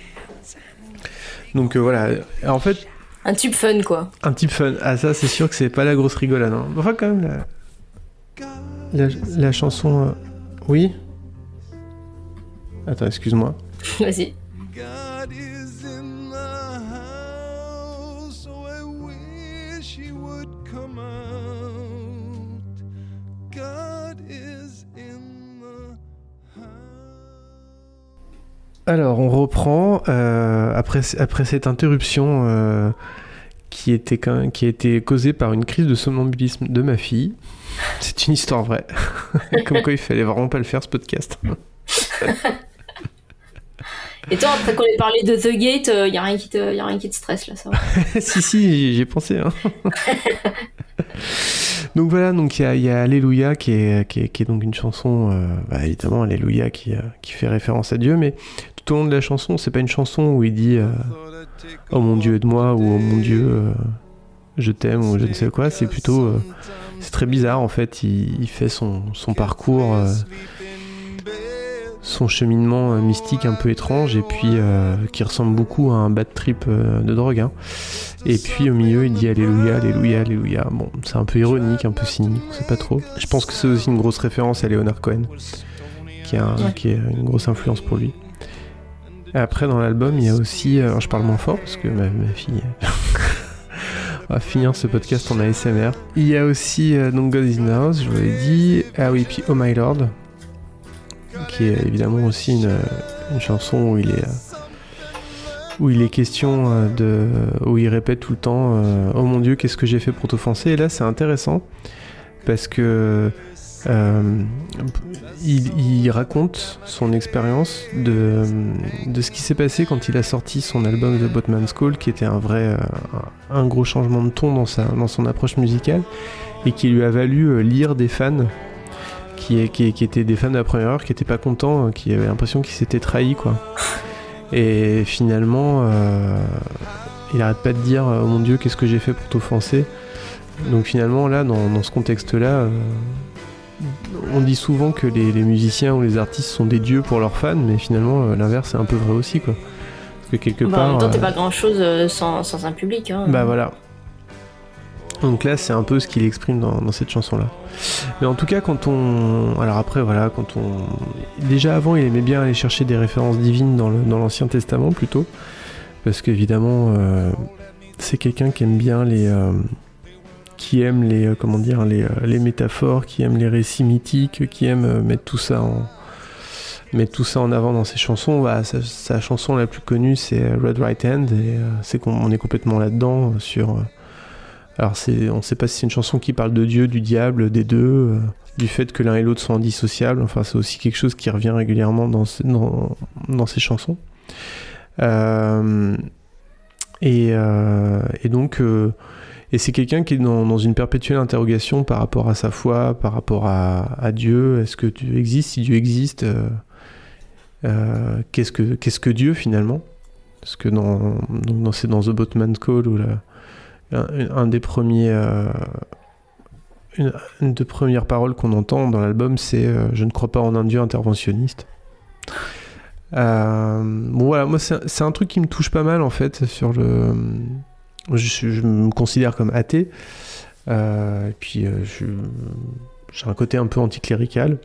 Donc voilà, en fait, Un tube fun, quoi. un type fun. Ah ça, c'est sûr que c'est pas la grosse rigolade. hein. Enfin quand même, la, la, la chanson... Oui Attends, excuse-moi. Vas-y. Alors, on reprend euh, après, après cette interruption euh, qui, était, qui a été causée par une crise de somnambulisme de ma fille. C'est une histoire vraie. Comme quoi, il fallait vraiment pas le faire ce podcast. Et toi, après qu'on ait parlé de The Gate, il y a rien qui te, y a rien qui te stresse là, ça va. si, si, j'y- ai pensé. hein. donc voilà, donc il y a, il y a Alléluia qui est, qui, est, qui est donc une chanson, euh, bah, évidemment, Alléluia qui, euh, qui fait référence à Dieu, mais tout au long de la chanson, c'est pas une chanson où il dit euh, Oh mon Dieu, aide-moi ou Oh mon Dieu, euh, je t'aime ou je ne sais quoi. C'est plutôt. euh, c'est très bizarre en fait. Il, il fait son, son parcours. Son cheminement euh, mystique un peu étrange et puis euh, qui ressemble beaucoup à un bad trip euh, de drogue. hein. Et puis au milieu, il dit Alléluia, Alléluia, Alléluia. Bon, c'est un peu ironique, un peu cynique, on sait pas trop. Je pense que c'est aussi une grosse référence à Leonard Cohen, qui, a un- Ouais. qui est une grosse influence pour lui. Et après, dans l'album, il y a aussi. euh, alors, je parle moins fort parce que ma, ma fille. On va finir ce podcast en ASMR. Il y a aussi donc God is in the House, je vous l'ai dit. Ah oui, puis Oh My Lord, qui est évidemment aussi une, une chanson où il est. euh, où il est question euh, de. où il répète tout le temps euh, Oh mon Dieu, qu'est-ce que j'ai fait pour t'offenser? Et là, c'est intéressant parce que. euh, il, raconte son expérience de, de ce qui s'est passé quand il a sorti son album The Botman's Call, qui était un vrai, euh, un, gros changement de ton dans, sa, dans son approche musicale, et qui lui a valu euh, lire des fans qui, qui, qui étaient des fans de la première heure, qui étaient pas contents, euh, qui avaient l'impression qu'ils s'étaient trahis, quoi. Et finalement, euh, il arrête pas de dire Oh mon Dieu, qu'est-ce que j'ai fait pour t'offenser? Donc finalement, là, dans, dans ce contexte-là, euh, on dit souvent que les, les musiciens ou les artistes sont des dieux pour leurs fans, mais finalement, euh, l'inverse est un peu vrai aussi, quoi. Parce que quelque Bah, en part. même temps, t'es euh, pas grand chose sans, sans un public. Hein. bah voilà. Donc là, c'est un peu ce qu'il exprime dans, cette chanson-là. Mais en tout cas, quand on. Alors après, voilà, quand on. Déjà avant, il aimait bien aller chercher des références divines dans l'Ancien Testament plutôt. Parce qu'évidemment, euh, c'est quelqu'un qui aime bien les. euh, qui aime les. euh, comment dire les, métaphores, qui aime les récits mythiques, qui aime mettre tout ça en. Mettre tout ça en avant dans ses chansons. Bah, sa, sa chanson la plus connue, c'est Red Right Hand. Et c'est qu'on on est complètement là-dedans sur. Alors on ne sait pas si c'est une chanson qui parle de Dieu, du diable, des deux, euh, du fait que l'un et l'autre sont indissociables. Enfin, c'est aussi quelque chose qui revient régulièrement dans, ce- dans, dans ces chansons. Euh, et, euh, et donc, et c'est quelqu'un qui est dans, une perpétuelle interrogation par rapport à sa foi, par rapport à, Dieu. Est-ce que Dieu existe? Si Dieu existe, qu'est-ce que Dieu finalement? Parce que dans, dans, dans The Boatman's Call où la, un, un des premiers euh, une, une des premières paroles qu'on entend dans l'album c'est euh, je ne crois pas en un dieu interventionniste Euh, bon voilà moi c'est un truc qui me touche pas mal en fait sur le je, me considère comme athée. Et puis j'ai un côté un peu anticlérical.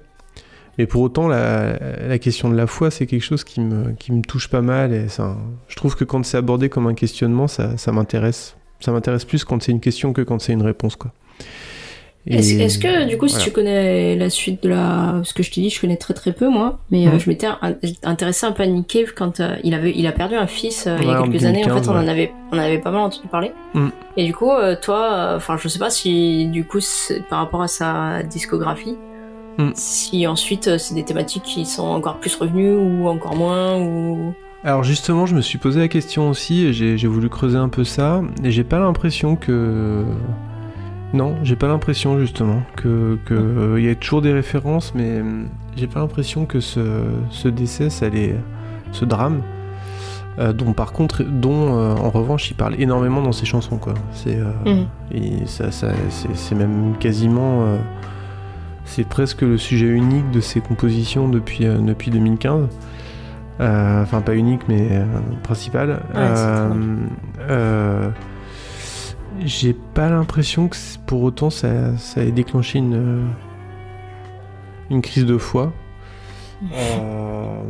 Mais pour autant la, la question de la foi c'est quelque chose qui me, qui me touche pas mal. Et ça, je trouve que quand c'est abordé comme un questionnement ça, ça m'intéresse ça m'intéresse plus quand c'est une question que quand c'est une réponse quoi. Est-ce que du coup, si tu connais la suite de la, ce que je te dis, je connais très très peu moi, mais euh, je m'étais in- intéressé un peu à Nick Cave quand euh, il avait, il a perdu un fils euh, il y a quelques années. En 2015, fait, on en avait, on en avait pas mal entendu parler. Mhm. Et du coup, toi, enfin, je sais pas si du coup, par rapport à sa discographie, Mhm. si ensuite c'est des thématiques qui sont encore plus revenues ou encore moins ou. Alors justement, je me suis posé la question aussi, et j'ai voulu creuser un peu ça, et j'ai pas l'impression que... Non, j'ai pas l'impression justement que que, euh, il y a toujours des références, mais hum, j'ai pas l'impression que ce, ce décès, ça ce drame, euh, dont par contre, dont euh, en revanche, il parle énormément dans ses chansons, quoi. C'est euh, et ça, ça c'est même quasiment, euh, c'est presque le sujet unique de ses compositions depuis euh, depuis 2015. Euh, Enfin, pas unique, mais euh, principal. Euh, J'ai pas l'impression que pour autant ça, ça ait déclenché une, une crise de foi. Euh,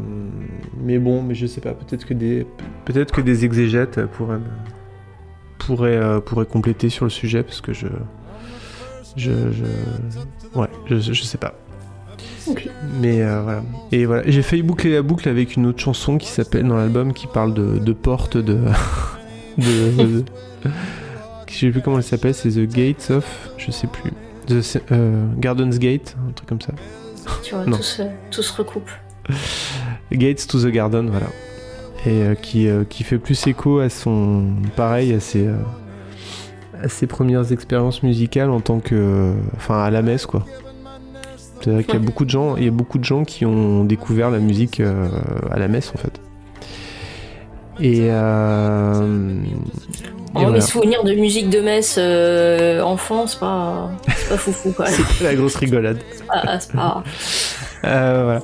mais bon, mais je sais pas. Peut-être que des peut-être que des exégètes pourraient me- pourraient pourraient compléter sur le sujet parce que je je je ouais je, je sais pas. Mais euh, voilà. Et voilà, j'ai failli boucler la boucle avec une autre chanson qui s'appelle dans l'album qui parle de, de porte de. de. de- je sais plus comment elle s'appelle, c'est The Gates of. Je sais plus. The euh, Garden's Gate, un truc comme ça. Tu vois, Non. tout se, tout se recoupe. Gates to the Garden, voilà. Et euh, qui, qui fait plus écho à son. Pareil, à ses. à ses premières expériences musicales en tant que. Enfin, à la messe, quoi. C'est vrai qu'il y a beaucoup de gens, il y a beaucoup de gens qui ont découvert la musique euh, à la messe, en fait. Et. Euh, et Oh, voilà. Mes souvenirs de musique de messe euh, enfant, c'est pas, c'est pas foufou quoi. C'est la grosse rigolade. C'est pas- c'est pas- Euh. Voilà.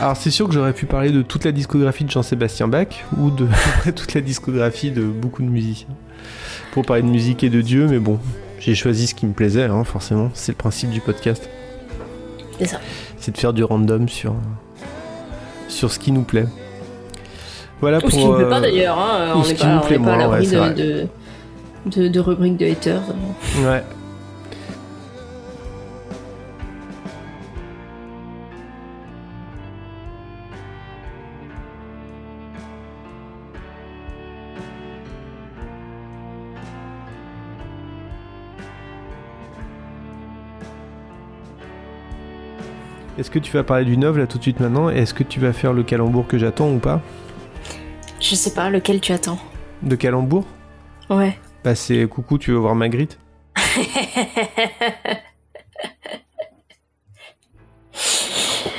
Alors c'est sûr que j'aurais pu parler de toute la discographie de Jean-Sébastien Bach ou de toute la discographie de beaucoup de musiciens pour parler de musique et de Dieu, mais bon, j'ai choisi ce qui me plaisait, hein, forcément. C'est le principe du podcast. C'est ça. C'est de faire du random sur sur ce qui nous plaît. Voilà Ou pour. ce qui ne plaît euh, pas d'ailleurs, hein. on n'est pas, nous pas à l'abri de, de, de, de rubriques de haters. Ouais. Est-ce que tu vas parler du neuf là tout de suite maintenant? Est-ce que tu vas faire le calembour que j'attends ou pas? Je sais pas lequel tu attends. De calembour? Ouais. Bah c'est coucou, tu veux voir Magritte?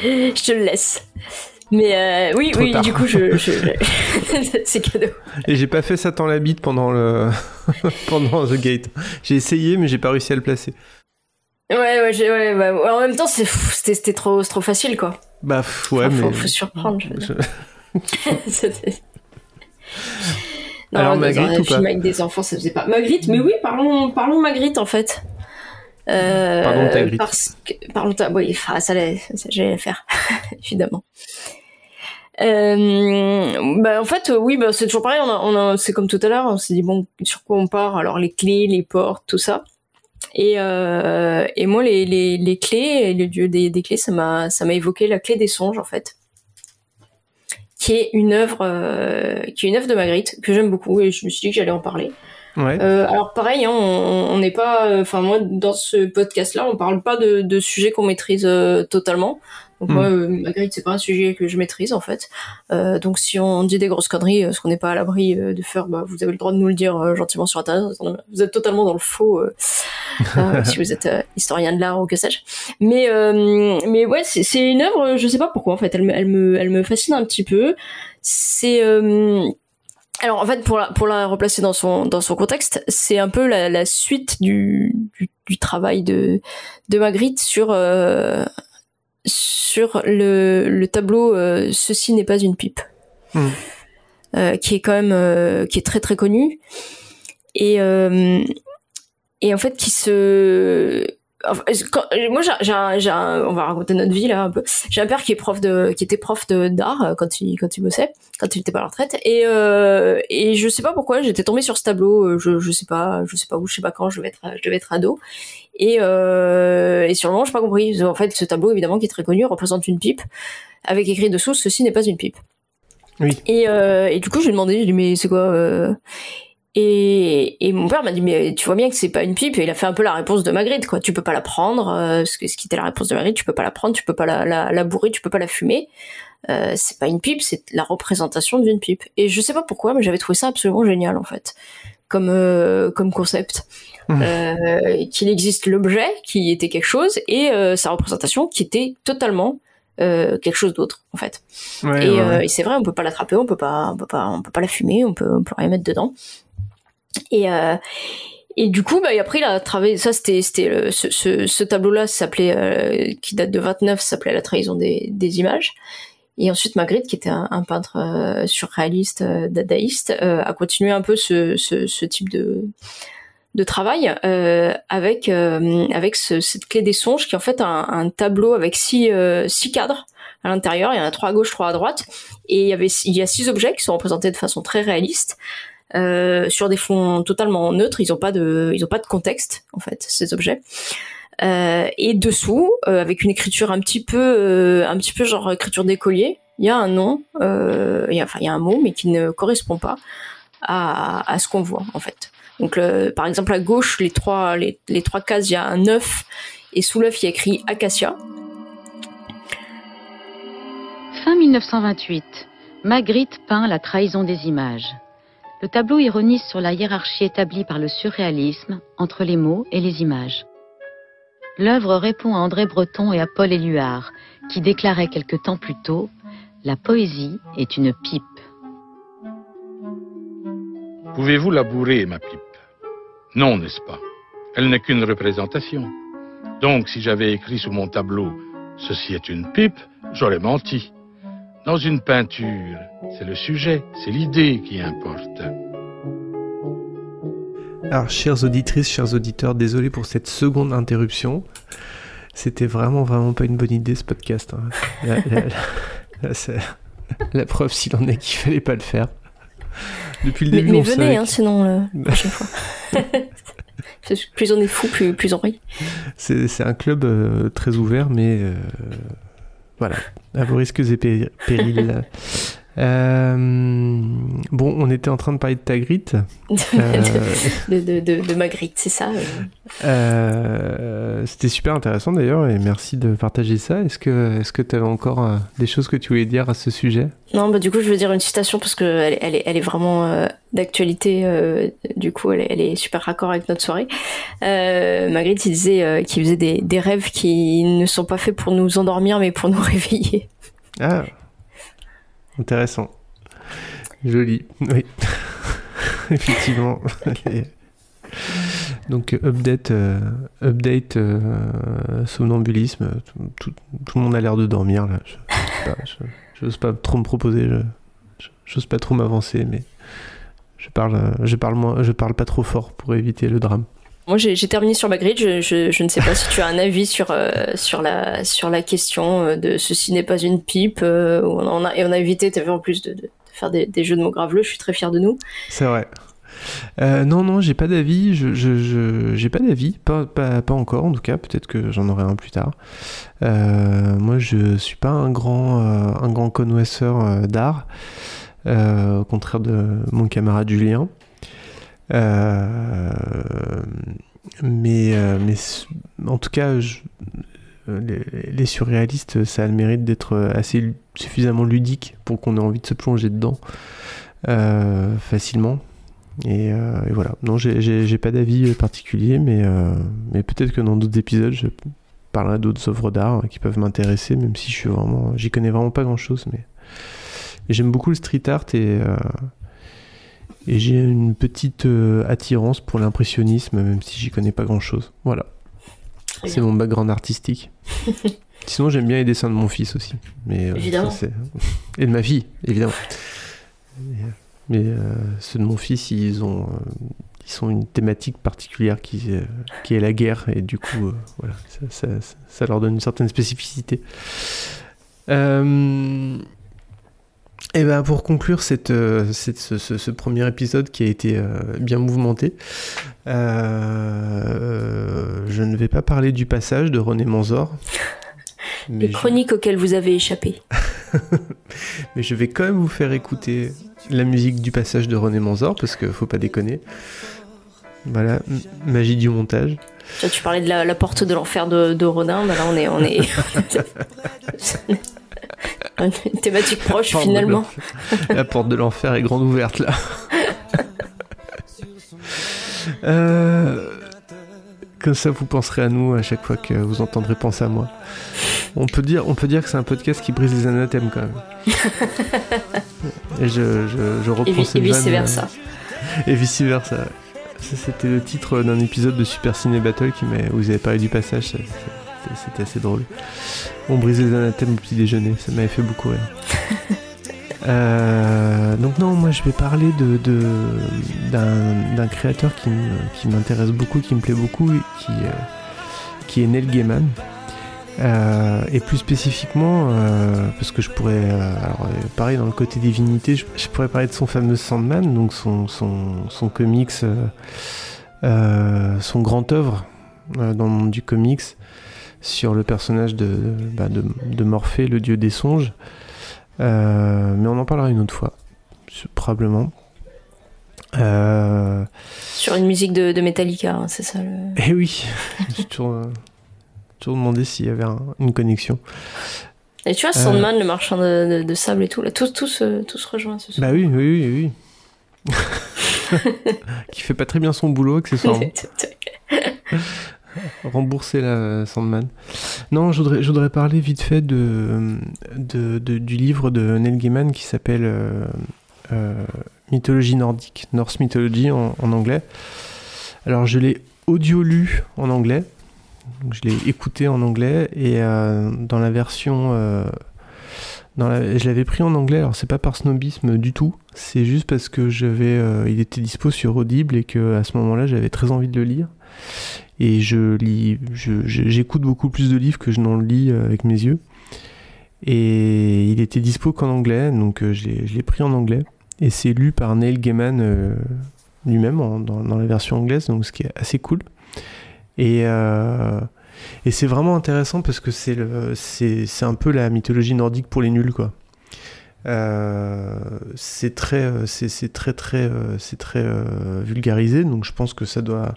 Je te le laisse. Mais euh, oui, Trop oui, tard. du coup, je, je... c'est cadeau. Et j'ai pas fait ça tant la bite pendant le pendant The Gate. J'ai essayé mais j'ai pas réussi à le placer. Ouais, ouais, ouais, ouais, En même temps, c'était trop, trop facile, quoi. Bah ouais Enfin, faut, mais faut surprendre. je veux dire. non, Alors, Magritte ou pas avec des enfants, ça faisait pas. Magritte, mais oui, parlons, parlons Magritte en fait. Euh, Pardon, ta grite. Parce que, parlons ta, oui, enfin, ça, ça j'allais le faire, évidemment. Euh, bah, en fait, oui, bah, c'est toujours pareil. On a, on a, c'est comme tout à l'heure. On s'est dit bon, sur quoi on part Alors les clés, les portes, tout ça. Et, euh, et moi, les, les, les clés, le dieu des, des clés, ça m'a, ça m'a évoqué la clé des songes, en fait, qui est une œuvre, euh, qui est une œuvre de Magritte que j'aime beaucoup, et je me suis dit que j'allais en parler. Ouais. Euh, alors pareil, hein, on on n'est pas, euh, enfin moi dans ce podcast-là, on parle pas de, de sujets qu'on maîtrise euh, totalement. Donc moi, euh, Magritte, c'est pas un sujet que je maîtrise en fait. Euh, donc si on dit des grosses conneries, euh, ce qu'on n'est pas à l'abri euh, de faire, bah, vous avez le droit de nous le dire euh, gentiment sur internet. Vous êtes totalement dans le faux euh, euh, si vous êtes euh, historien de l'art ou que sais-je. Mais euh, mais ouais, c'est une œuvre, je sais pas pourquoi en fait, elle me elle me elle me fascine un petit peu. C'est euh, alors en fait pour la pour la replacer dans son dans son contexte, c'est un peu la, la suite du, du du travail de de Magritte sur euh, sur le le tableau euh, ceci n'est pas une pipe. Mhm. Euh, qui est quand même euh, qui est très très connu et et en fait qui se Enfin, quand- moi j'ai un, un- on va raconter notre vie là un peu j'ai un père qui est prof de qui était prof de d'art quand il quand il bossait quand il était pas à la retraite et euh, et je sais pas pourquoi j'étais tombée sur ce tableau je je sais pas je sais pas où je sais pas quand je devais être je devais être ado et euh, et sur le moment j'ai pas compris. En fait ce tableau évidemment qui est très connu représente une pipe. Avec écrit dessous ceci n'est pas une pipe. Oui. et euh, et du coup j'ai demandé j'ai dit mais c'est quoi euh, et, et mon père m'a dit mais tu vois bien que c'est pas une pipe. Et il a fait un peu la réponse de Magritte quoi. Tu peux pas la prendre euh, ce, qui était la réponse de Magritte tu peux pas la prendre tu peux pas la, la, la bourrer tu peux pas la fumer. Euh, c'est pas une pipe c'est la représentation d'une pipe. Et je sais pas pourquoi mais j'avais trouvé ça absolument génial en fait comme euh, comme concept Mhm. euh, qu'il existe l'objet qui était quelque chose et euh, sa représentation qui était totalement quelque chose d'autre en fait Ouais, et, ouais, ouais. et c'est vrai, on peut pas l'attraper, on peut pas, on peut pas, on peut pas la fumer, on peut, on peut rien mettre dedans. Et et du coup, bah, après, il a travaillé. Ça, c'était, c'était ce, ce, ce tableau-là s'appelait, qui date de 29, s'appelait La trahison des, des images. Et ensuite, Magritte, qui était un, peintre euh, surréaliste, euh, dadaïste, euh, a continué un peu ce, type de travail avec avec ce- cette clé des songes qui est en fait un, tableau avec six six cadres à l'intérieur. Il y en a trois à gauche trois à droite. Et il y avait il y a six objets qui sont représentés de façon très réaliste sur des fonds totalement neutres. Ils ont pas de pas de contexte en fait ces objets et dessous, euh, avec une écriture un petit peu, euh, un petit peu genre écriture d'écolier, il y a un nom, euh, y a, enfin il y a un mot, mais qui ne correspond pas à, ce qu'on voit en fait. Donc par exemple à gauche, les trois, les, les trois cases, il y a un œuf, et sous l'œuf il y a écrit acacia. Fin 1928, Magritte peint La trahison des images. Le tableau ironise sur la hiérarchie établie par le surréalisme entre les mots et les images. L'œuvre répond à André Breton et à Paul Éluard, qui déclaraient quelque temps plus tôt La poésie est une pipe. Pouvez-vous labourer, ma pipe? Non, n'est-ce pas? Elle n'est qu'une représentation. Donc, si j'avais écrit sur mon tableau Ceci est une pipe, j'aurais menti. Dans une peinture, c'est le sujet, c'est l'idée qui importe. Alors, chères auditrices, chers auditeurs, désolé pour cette seconde interruption. C'était vraiment, vraiment pas une bonne idée ce podcast. hein. La, la- la- là, c'est la preuve s'il en est qu'il fallait pas le faire. Depuis le Mais, début, mais on venez, savait hein, sinon euh, la prochaine fois. Plus on est fou, plus, plus on rit. c'est un club euh, très ouvert, mais euh, voilà, à vos risques et péri- périls. Euh, bon, on était en train de parler de Tagrit. Euh, de, de, de, de Magritte, c'est ça. euh. C'était super intéressant d'ailleurs et merci de partager ça. Est-ce que tu avais encore des choses que tu voulais dire à ce sujet? Non, bah du coup, je veux dire une citation parce que elle, est, elle est vraiment d'actualité. du coup, elle, est- elle est super raccord avec notre soirée. Euh, Magritte, il disait qu'il faisait des, des rêves qui ne sont pas faits pour nous endormir, mais pour nous réveiller. Ah, intéressant, joli, oui, effectivement. Et- Donc euh, update, euh, update, euh, somnambulisme. Tout, tout- tout le monde a l'air de dormir là. Je, sais pas, trop me proposer. Je, j'ose pas trop m'avancer, mais je parle, je parle moins, je parle pas trop fort pour éviter le drame. Moi, j'ai terminé sur Magritte. Je, je, ne sais pas si tu as un avis sur euh, sur la sur la question euh, de ceci n'est pas une pipe. euh, on a, et on a évité, vu en plus de, faire des, jeux de mots graveleux. Je suis très fier de nous. C'est vrai. Non, non, j'ai pas d'avis. Je, pas d'avis, pas, pas, encore en tout cas. Peut-être que j'en aurai un plus tard. Moi, je suis pas un grand, un grand connoisseur d'art, au contraire de mon camarade Julien. Euh, mais, euh, en tout cas, euh, les, surréalistes, ça a le mérite d'être assez suffisamment ludique pour qu'on ait envie de se plonger dedans facilement. Et, voilà. Non, j'ai- pas d'avis particulier, mais, peut-être que dans d'autres épisodes, je parlerai d'autres œuvres d'art hein, qui peuvent m'intéresser, même si je j'y connais vraiment pas grand-chose. Mais, j'aime beaucoup le street art et, et j'ai une petite euh, attirance pour l'impressionnisme, même si j'y connais pas grand-chose. Voilà. Très C'est mon background artistique. Sinon, j'aime bien les dessins de mon fils aussi. Mais, euh, Évidemment. ça, et de ma fille, évidemment. Mais, euh, mais, ceux de mon fils, ils ont, ils sont une thématique particulière qui, qui est la guerre, et du coup, voilà, ça- ça leur donne une certaine spécificité. Euh, et ben pour conclure cette, euh, cette- ce, ce- ce premier épisode qui a été euh, bien mouvementé, euh, je ne vais pas parler du passage de René Manzor. Les je- chroniques auxquelles vous avez échappé. mais je vais quand même vous faire écouter la musique du passage de René Manzor parce que faut pas déconner. Voilà, magie du montage. Tu, parlais de la, la porte de l'enfer de, de Rodin. Bah là, on est on est une thématique proche finalement. l'enfer. La porte de l'enfer est grande ouverte là. Euh, Comme ça, vous penserez à nous à chaque fois que vous entendrez penser à moi. On peut dire, on peut dire que c'est un podcast qui brise les anathèmes quand même. Et je, je, je Et, reprends vi- cette et vice versa. euh, Et vice versa. C'était le titre d'un épisode de Super Ciné Battle qui vous avez parlé du passage. ça- C'était assez drôle. On brise les anathèmes au petit déjeuner. Ça m'avait fait beaucoup rire. Euh, donc non, moi je vais parler de d'un d'un créateur qui qui m'intéresse beaucoup, qui me plaît beaucoup, qui euh, qui est Neil Gaiman. Euh, et plus spécifiquement, parce que je pourrais, alors pareil dans le côté divinité, je, je pourrais parler de son fameux Sandman, donc son son, son comics, son grand œuvre dans le monde du comics, sur le personnage de, bah, de, de Morphée, le dieu des songes. Euh, mais on en parlera une autre fois, probablement. Euh, Sur une musique de, de Metallica, hein, c'est ça le... Eh oui, j'ai toujours, euh, toujours demandé s'il y avait un- une connexion. Et tu vois, Euh. Sandman, le marchand de, sable et tout, là, tous, tous, tous ce soir. Bah oui, oui, oui, oui. Qui fait pas très bien son boulot, accessoirement. Rembourser la Sandman. Non, je voudrais, je parler vite fait de, de, du livre de Neil Gaiman qui s'appelle euh, euh, Mythologie nordique, Norse Mythology en, anglais. Alors, je l'ai audio lu en anglais. Donc, je l'ai écouté en anglais et euh, dans la version. euh, dans la- je l'avais pris en anglais, alors c'est pas par snobisme du tout, c'est juste parce que j'avais, il était dispo sur Audible et que à ce moment-là j'avais très envie de le lire. Et je lis, j'écoute beaucoup plus de livres que je n'en lis euh, avec mes yeux. Et il était dispo qu'en anglais, donc euh, je l'ai pris en anglais. Et c'est lu par Neil Gaiman euh, lui-même dans, la version anglaise, donc ce qui est assez cool. Et, c'est vraiment intéressant parce que c'est un peu la mythologie nordique pour les nuls, quoi. C'est très, c'est très, très, c'est très vulgarisé, donc je pense que ça doit,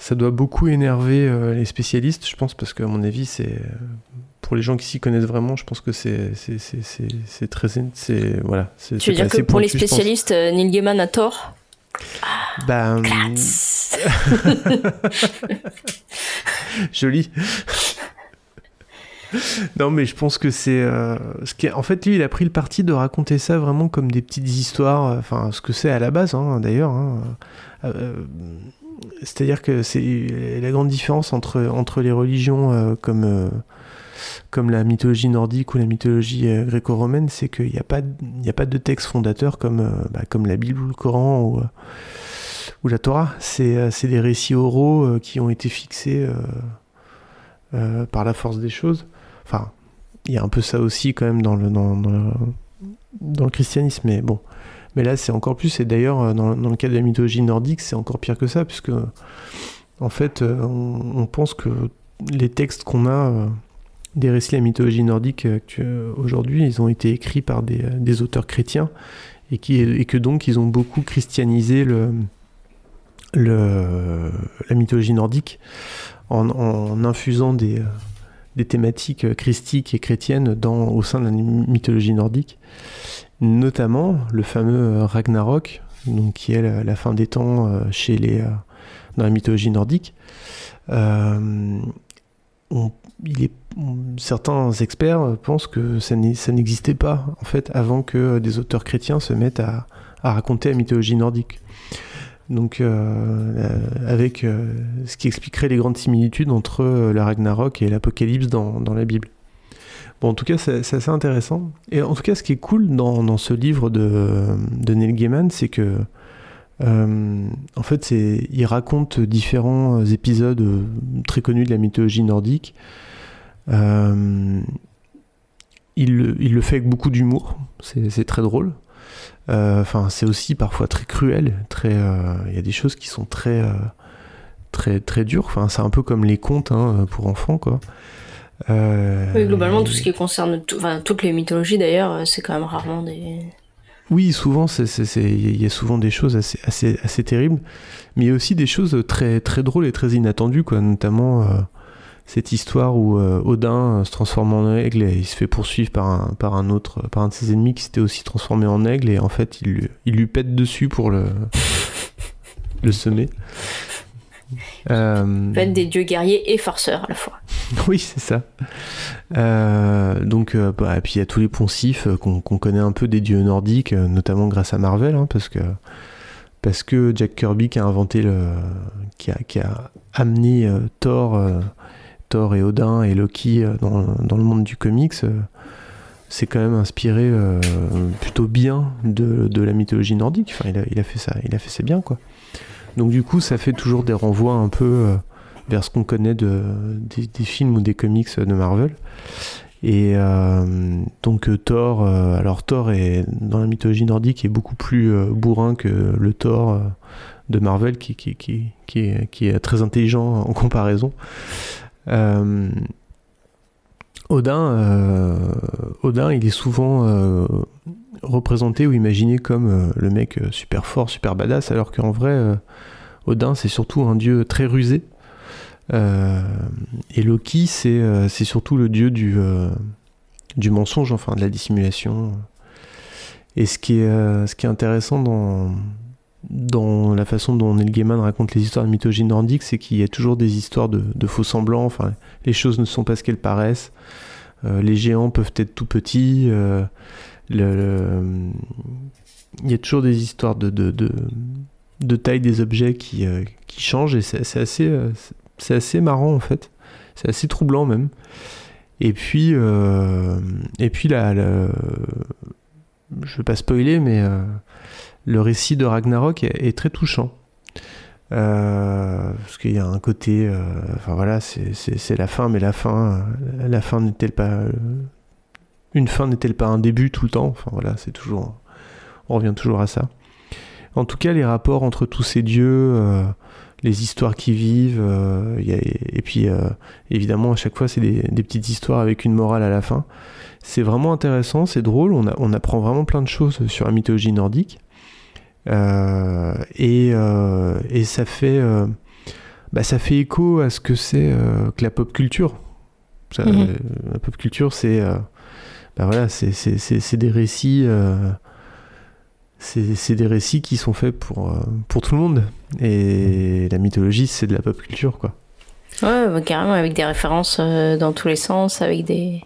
ça doit beaucoup énerver euh, les spécialistes, je pense, parce qu'à mon avis, c'est pour les gens qui s'y connaissent vraiment, je pense que c'est, très, c'est voilà. Tu veux dire que pour les pointu, spécialistes, euh, Neil Gaiman a tort? Hum, Joli. non, mais je pense que c'est. euh, ce qui En fait, lui, il a pris le parti de raconter ça vraiment comme des petites histoires. Enfin, ce que c'est à la base, hein, d'ailleurs. hein. Euh, C'est-à-dire que c'est la grande différence entre, entre les religions euh, comme, euh, comme la mythologie nordique ou la mythologie euh, gréco-romaine, c'est qu'il n'y a, pas a pas de texte fondateur comme, bah, comme la Bible ou le Coran ou, la Torah. C'est des récits oraux qui ont été fixés par la force des choses. Enfin, il y a un peu ça aussi quand même dans le, dans le, dans le christianisme, mais bon. Mais là, c'est encore plus, et d'ailleurs, euh, dans, le cas de la mythologie nordique, c'est encore pire que ça, puisque, en fait, euh, on, pense que les textes qu'on a euh, des récits de la mythologie nordique aujourd'hui, ils ont été écrits par des, auteurs chrétiens, et, que donc, ils ont beaucoup christianisé le, la mythologie nordique en, infusant des, thématiques christiques et chrétiennes au sein de la mythologie nordique, notamment le fameux euh, Ragnarok, qui est la, la fin des temps euh, chez les, euh, dans la mythologie nordique. Certains experts pensent que ça n'existait pas en fait avant que des auteurs chrétiens se mettent à, raconter la mythologie nordique. Donc, avec ce qui expliquerait les grandes similitudes entre euh, le Ragnarok et l'Apocalypse dans la Bible. Bon, en tout cas, c'est assez intéressant. Et en tout cas, ce qui est cool dans, ce livre de, Neil Gaiman, c'est que, euh, en fait, il raconte différents épisodes euh, très connus de la mythologie nordique. Euh, il, le- fait avec beaucoup d'humour, c'est très drôle. Euh, Enfin, c'est aussi parfois très cruel. Euh, il y a des choses qui sont très, euh, très, très dures. Enfin, c'est un peu comme les contes hein, pour enfants, quoi. Euh, Oui, globalement, tout ce qui concerne tout- enfin, toutes les mythologies d'ailleurs, euh, c'est quand même rarement des. Oui, souvent, il y a souvent des choses assez, assez, assez terribles, mais il y a aussi des choses très, très drôles et très inattendues, quoi. Notamment euh, cette histoire où euh, Odin se transforme en aigle et il se fait poursuivre par un, par un autre, par un de ses ennemis qui s'était aussi transformé en aigle et en fait, il, lui- il lui pète dessus pour le, le semer. Euh, des dieux guerriers et farceurs à la fois. oui, c'est ça. Euh, donc, euh, bah, et puis il y a tous les poncifs euh, qu'on connaît un peu des dieux nordiques, notamment grâce à Marvel, hein, parce que parce que Jack Kirby qui a inventé le, qui a, qui a amené euh, Thor, Thor et Odin et Loki dans, dans le monde du comics. c'est quand même inspiré plutôt bien de, de la mythologie nordique. Enfin, il a, il a fait ça, il a fait ça bien, quoi. Donc du coup, ça fait toujours des renvois un peu euh, vers ce qu'on connaît de, des, films ou des comics de Marvel. Et euh, donc euh, Thor, euh, alors Thor est dans la mythologie nordique est beaucoup plus euh, bourrin que le Thor euh, de Marvel qui, est, très intelligent en comparaison. Euh, Odin, euh, Odin, il est souvent euh, représenté ou imaginé comme euh, le mec euh, super fort, super badass, alors qu'en vrai, euh, Odin, c'est surtout un dieu très rusé. Et Loki, c'est surtout le dieu du, mensonge, enfin de la dissimulation. Et ce qui est, intéressant dans, la façon dont Neil Gaiman raconte les histoires de mythologie nordique, c'est qu'il y a toujours des histoires de, faux semblants. Les choses ne sont pas ce qu'elles paraissent. Les géants peuvent être tout petits. Il y a toujours des histoires de, de, de, taille des objets qui, euh, qui changent et c'est assez, euh, assez marrant en fait. C'est assez troublant même. Et puis, euh, et puis là, je vais pas spoiler, mais le récit de Ragnarok est, très touchant. Parce qu'il y a un côté, enfin voilà, c'est- la fin, mais la fin, la fin n'est-elle pas, une fin n'est-elle pas un début tout le temps? Enfin voilà, c'est toujours, on revient toujours à ça. En tout cas, les rapports entre tous ces dieux, euh, les histoires qui vivent, euh, il y a- et puis euh, évidemment à chaque fois c'est des, des petites histoires avec une morale à la fin. C'est vraiment intéressant, c'est drôle, on, a- on apprend vraiment plein de choses sur la mythologie nordique. Et, et ça fait bah, ça fait écho à ce que c'est que la pop culture. Ça, Mhm. euh, la pop culture, c'est bah voilà, c'est des récits. euh, c'est des récits qui sont faits pour, euh, pour tout le monde. Et la mythologie, c'est de la pop culture, quoi. Ouais, bah, carrément, avec des références euh, dans tous les sens, avec des,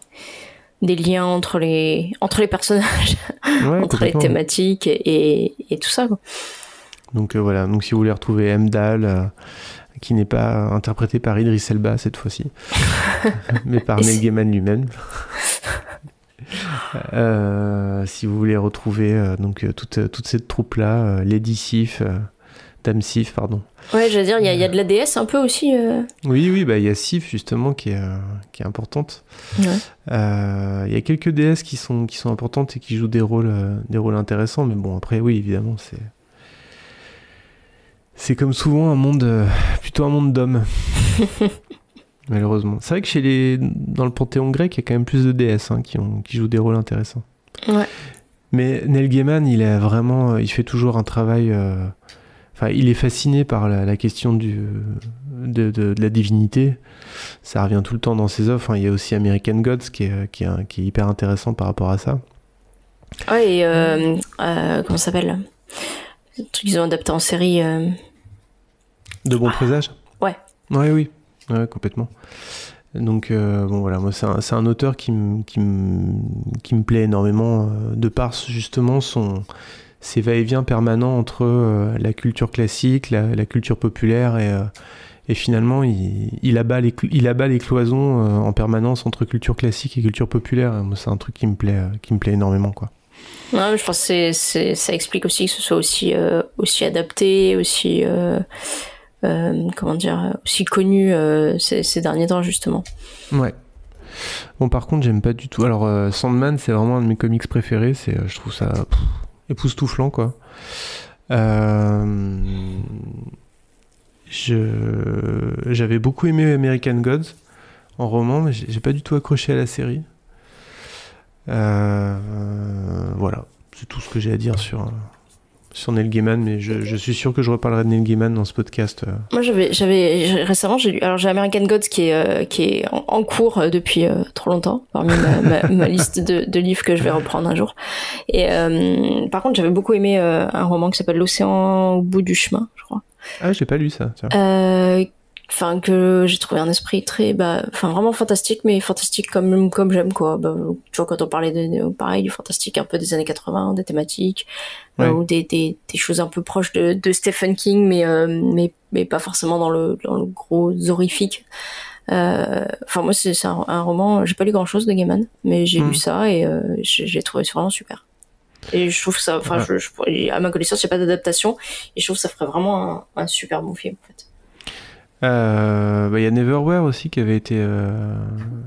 des liens entre les, entre les personnages, Ouais, entre les thématiques et, et tout ça. Quoi. Donc euh, voilà, donc si vous voulez retrouver Emdal, euh, qui n'est pas interprété par Idris Elba cette fois-ci, mais par Neil Gaiman lui-même. Euh, si vous voulez retrouver euh, donc euh, toute, toute cette troupe-là, euh, Lady Sif, Dame Sif, pardon. Ouais, j'allais dire, il y, y a de la DS un peu aussi. Oui, oui, bah il y a Sif justement qui est, qui est importante. Ouais. Il y a quelques DS qui sont, qui sont importantes et qui jouent des rôles, des rôles intéressants, mais bon, après, oui, évidemment, c'est. C'est comme souvent un monde, plutôt un monde d'hommes. Malheureusement. C'est vrai que chez les, dans le panthéon grec, il y a quand même plus de DS hein, qui, ont, qui jouent des rôles intéressants. Ouais. Mais Neil Gaiman, il a vraiment, il fait toujours un travail. euh, Enfin, il est fasciné par la, la question du, de, de- de la divinité. Ça revient tout le temps dans ses œuvres. Enfin, il y a aussi American Gods qui est, qui, est, un- qui est hyper intéressant par rapport à ça. Ouais, et euh, euh, comment ça s'appelle? Le truc qu'ils ont adapté en série. euh, De bons présages? Ouais. Ouais, oui, ouais, complètement. Donc, euh, bon, voilà, moi, c'est un, un auteur qui me qui qui plaît énormément, euh, de par justement son, ses va-et-vient permanents entre euh, la culture classique, la, culture populaire, et, et finalement, il, il, abat les, il abat les cloisons en permanence entre culture classique et culture populaire. Moi, c'est un truc qui me plaît, qui me plaît énormément, quoi. Je pense que ça explique aussi que ce soit aussi, aussi adapté, aussi, comment dire, aussi connu euh, ces, derniers temps, justement. Ouais. Bon, par contre, j'aime pas du tout. Alors, euh, Sandman, c'est vraiment un de mes comics préférés. C'est, euh, je trouve ça époustouflant, quoi. Euh, j'avais beaucoup aimé American Gods en roman, mais j'ai pas du tout accroché à la série. Euh, voilà, c'est tout ce que j'ai à dire sur, euh, sur Neil Gaiman, mais je, je suis sûr que je reparlerai de Neil Gaiman dans ce podcast. euh. Moi, j'avais, j'avais récemment, j'ai lu, alors j'ai American Gods qui est, euh, qui est en, en cours euh, depuis euh, trop longtemps, parmi ma, ma, ma liste de, de livres que je vais reprendre un jour. Et euh, par contre, j'avais beaucoup aimé un roman qui s'appelle L'océan au bout du chemin, je crois. Ah, j'ai pas lu ça. tiens. Enfin, que j'ai trouvé un esprit très, bah, enfin vraiment fantastique, mais fantastique comme comme j'aime quoi. Bah, tu vois, quand on parlait de, pareil du fantastique un peu des années 80, des thématiques Ouais. euh, ou des, des des choses un peu proches de, de Stephen King, mais euh, mais mais pas forcément dans le dans le gros horrifique. Euh, Enfin, moi, c'est c'est un, un roman. J'ai pas lu grand chose de Gaiman, mais j'ai Mm. lu ça et euh, j'ai trouvé vraiment super. Et je trouve ça, enfin, Ouais. je, je- à ma connaissance, il n'y a pas d'adaptation, et je trouve que ça ferait vraiment un, un super bon film, en fait. Euh, bah, Il y a Neverwhere aussi qui avait été euh,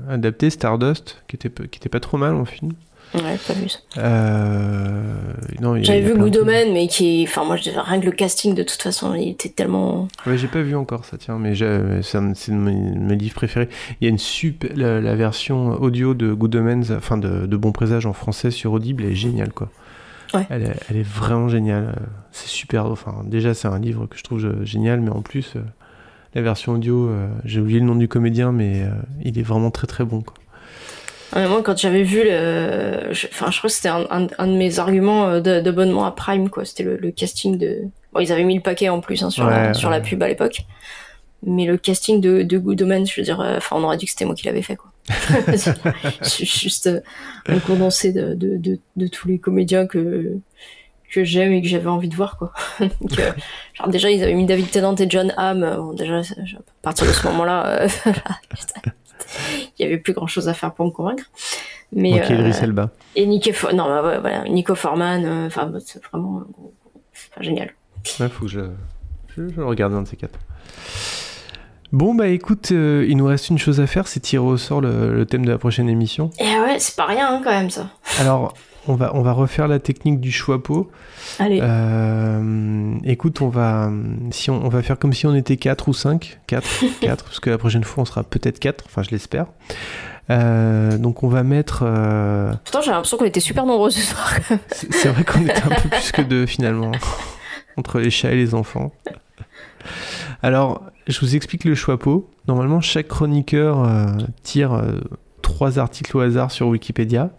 adapté, Stardust, qui était, qui était pas trop mal en film. Ouais, pas vu ça. Euh, a- J'avais vu Good. Omen, mais qui est. Enfin, moi, je- rien que le casting, de toute façon, il était tellement. Ouais, j'ai pas vu encore ça, tiens, mais c'est un, de mes, livres préférés. Il y a une super. La, la version audio de Good Omens, enfin de, de Bon Présage en français sur Audible, elle est géniale, quoi. Ouais. Elle, est, elle est vraiment géniale. C'est super. Enfin, déjà, c'est un livre que je trouve génial, mais en plus, la version audio, euh, j'ai oublié le nom du comédien, mais euh, il est vraiment très très bon, quoi. Ah, mais moi, quand j'avais vu le. je- Enfin, je crois que c'était un, un- un de mes arguments euh, d'abonnement à Prime, quoi. C'était le, le casting de. Bon, ils avaient mis le paquet en plus hein, sur, la, Ouais, sur la pub à l'époque. Mais le casting de, de Good Omens, je veux dire, enfin, on aurait dit que c'était moi qui l'avais fait, quoi. Juste un condensé de, de, de, de tous les comédiens que, que j'aime et que j'avais envie de voir, quoi. Donc, euh, genre, déjà, ils avaient mis David Tennant et John Hamm. euh, Bon, déjà, à partir de ce moment-là, euh, il y avait plus grand chose à faire pour me convaincre. Mais, Ok, euh, Idris Elba. et Nico, For- non, bah, ouais, voilà, Nico Forman, euh, enfin, bah, c'est vraiment génial. Ouais, faut que je, je, regarde un de ces quatre. Bon, bah écoute, euh, il nous reste une chose à faire, c'est tirer au sort le, le thème de la prochaine émission. Et ouais, c'est pas rien hein, quand même ça. Alors, on va, on va refaire la technique du choix pot. Allez. Euh, écoute, on va, si on, on va faire comme si on était 4 ou 5. 4, 4, parce que la prochaine fois on sera peut-être 4, enfin je l'espère. Euh, donc on va mettre... euh, Pourtant, j'ai l'impression qu'on était super nombreux ce soir. c'est vrai qu'on était un peu plus que deux finalement, entre les chats et les enfants. Alors, je vous explique le choix pot. Normalement, chaque chroniqueur euh, tire trois articles au hasard sur Wikipédia.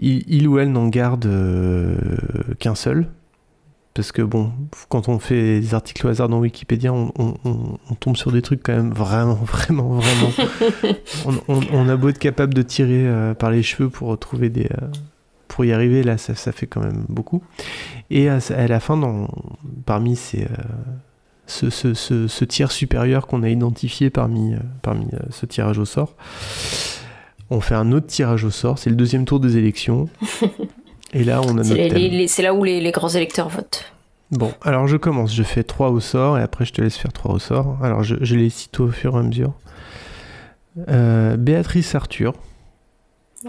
Il, ou elle n'en garde euh, qu'un seul. Parce que bon, quand on fait des articles au hasard dans Wikipédia, on, tombe sur des trucs quand même vraiment, vraiment, vraiment. on, a beau être capable de tirer euh, par les cheveux pour trouver des, euh, pour y arriver, là, ça, fait quand même beaucoup. Et à, la fin, parmi ces, ce, ce- ce- ce tiers supérieur qu'on a identifié parmi, parmi ce tirage au sort, on fait un autre tirage au sort. C'est le deuxième tour des élections. Et là, on a C'est là où les, les grands électeurs votent. Bon, alors je commence. Je fais 3 au sort et après je te laisse faire 3 au sort. Alors je, je les cite au fur et à mesure. Euh, Béatrice Arthur,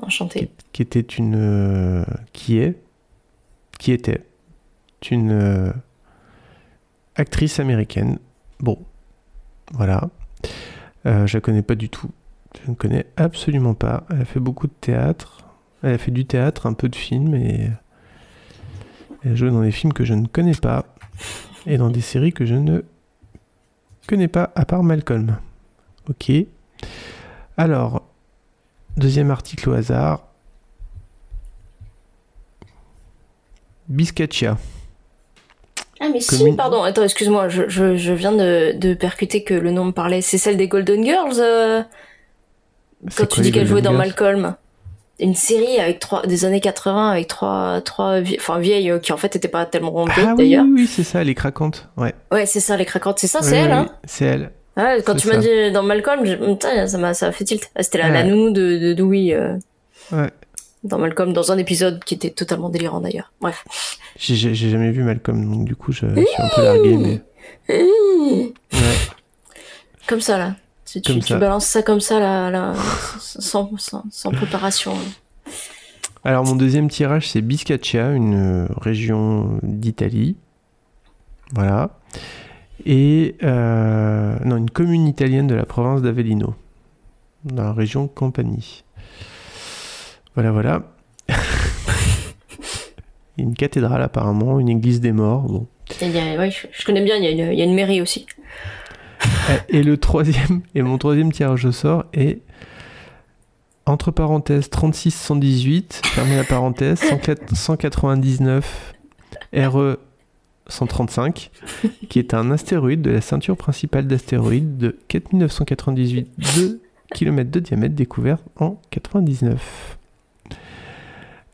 Enchanté. qui était une euh, qui est qui était une euh, actrice américaine. Bon, voilà. Je la connais pas du tout. Je ne connais absolument pas. Elle a fait beaucoup de théâtre. Elle a fait du théâtre, un peu de film et elle a joué dans des films que je ne connais pas et dans des séries que je ne connais pas à part Malcolm. Ok. Alors, deuxième article au hasard. Biscaccia. Ah, mais si, pardon, attends, excuse-moi, je, je, je viens de, de percuter que le nom me parlait. C'est celle des Golden Girls euh, Quand tu dis qu'elle jouait dans Malcolm. Une série avec trois, des années 80 avec trois, trois vie- enfin, vieilles euh, qui en fait étaient pas tellement vieilles Ah d'ailleurs. oui, oui, c'est ça, les craquantes. Ouais. Ouais, c'est ça, les craquantes. C'est ça, c'est Oui, elle, oui, hein C'est elle. Quand tu m'as dit dans Malcolm, je- putain, ça m'a ça a fait tilt. Ah, C'était la, la Ouais. nounou de, de Dewey euh, Ouais. dans Malcolm, dans un épisode qui était totalement délirant d'ailleurs. Bref. J'ai jamais vu Malcolm, donc du coup, je, je suis un peu largué, mais. Ouais. Comme ça là. Tu, tu, balances ça comme ça là, là sans, sans, sans préparation. Alors, mon deuxième tirage, c'est Biscaccia, une euh, région d'Italie. Voilà. Et. euh, non, une commune italienne de la province d'Avellino, dans la région Campanie. Voilà, voilà. Une cathédrale, apparemment, une église des morts. Bon. Il y a- ouais, je, je connais bien, il y, a une, il y a une mairie aussi. Et le troisième, et mon troisième tirage au sort est entre parenthèses 36 118, fermez la parenthèse, 104 199 RE 135, qui est un astéroïde de la ceinture principale d'astéroïdes de 4998 2 km de diamètre découvert en 99.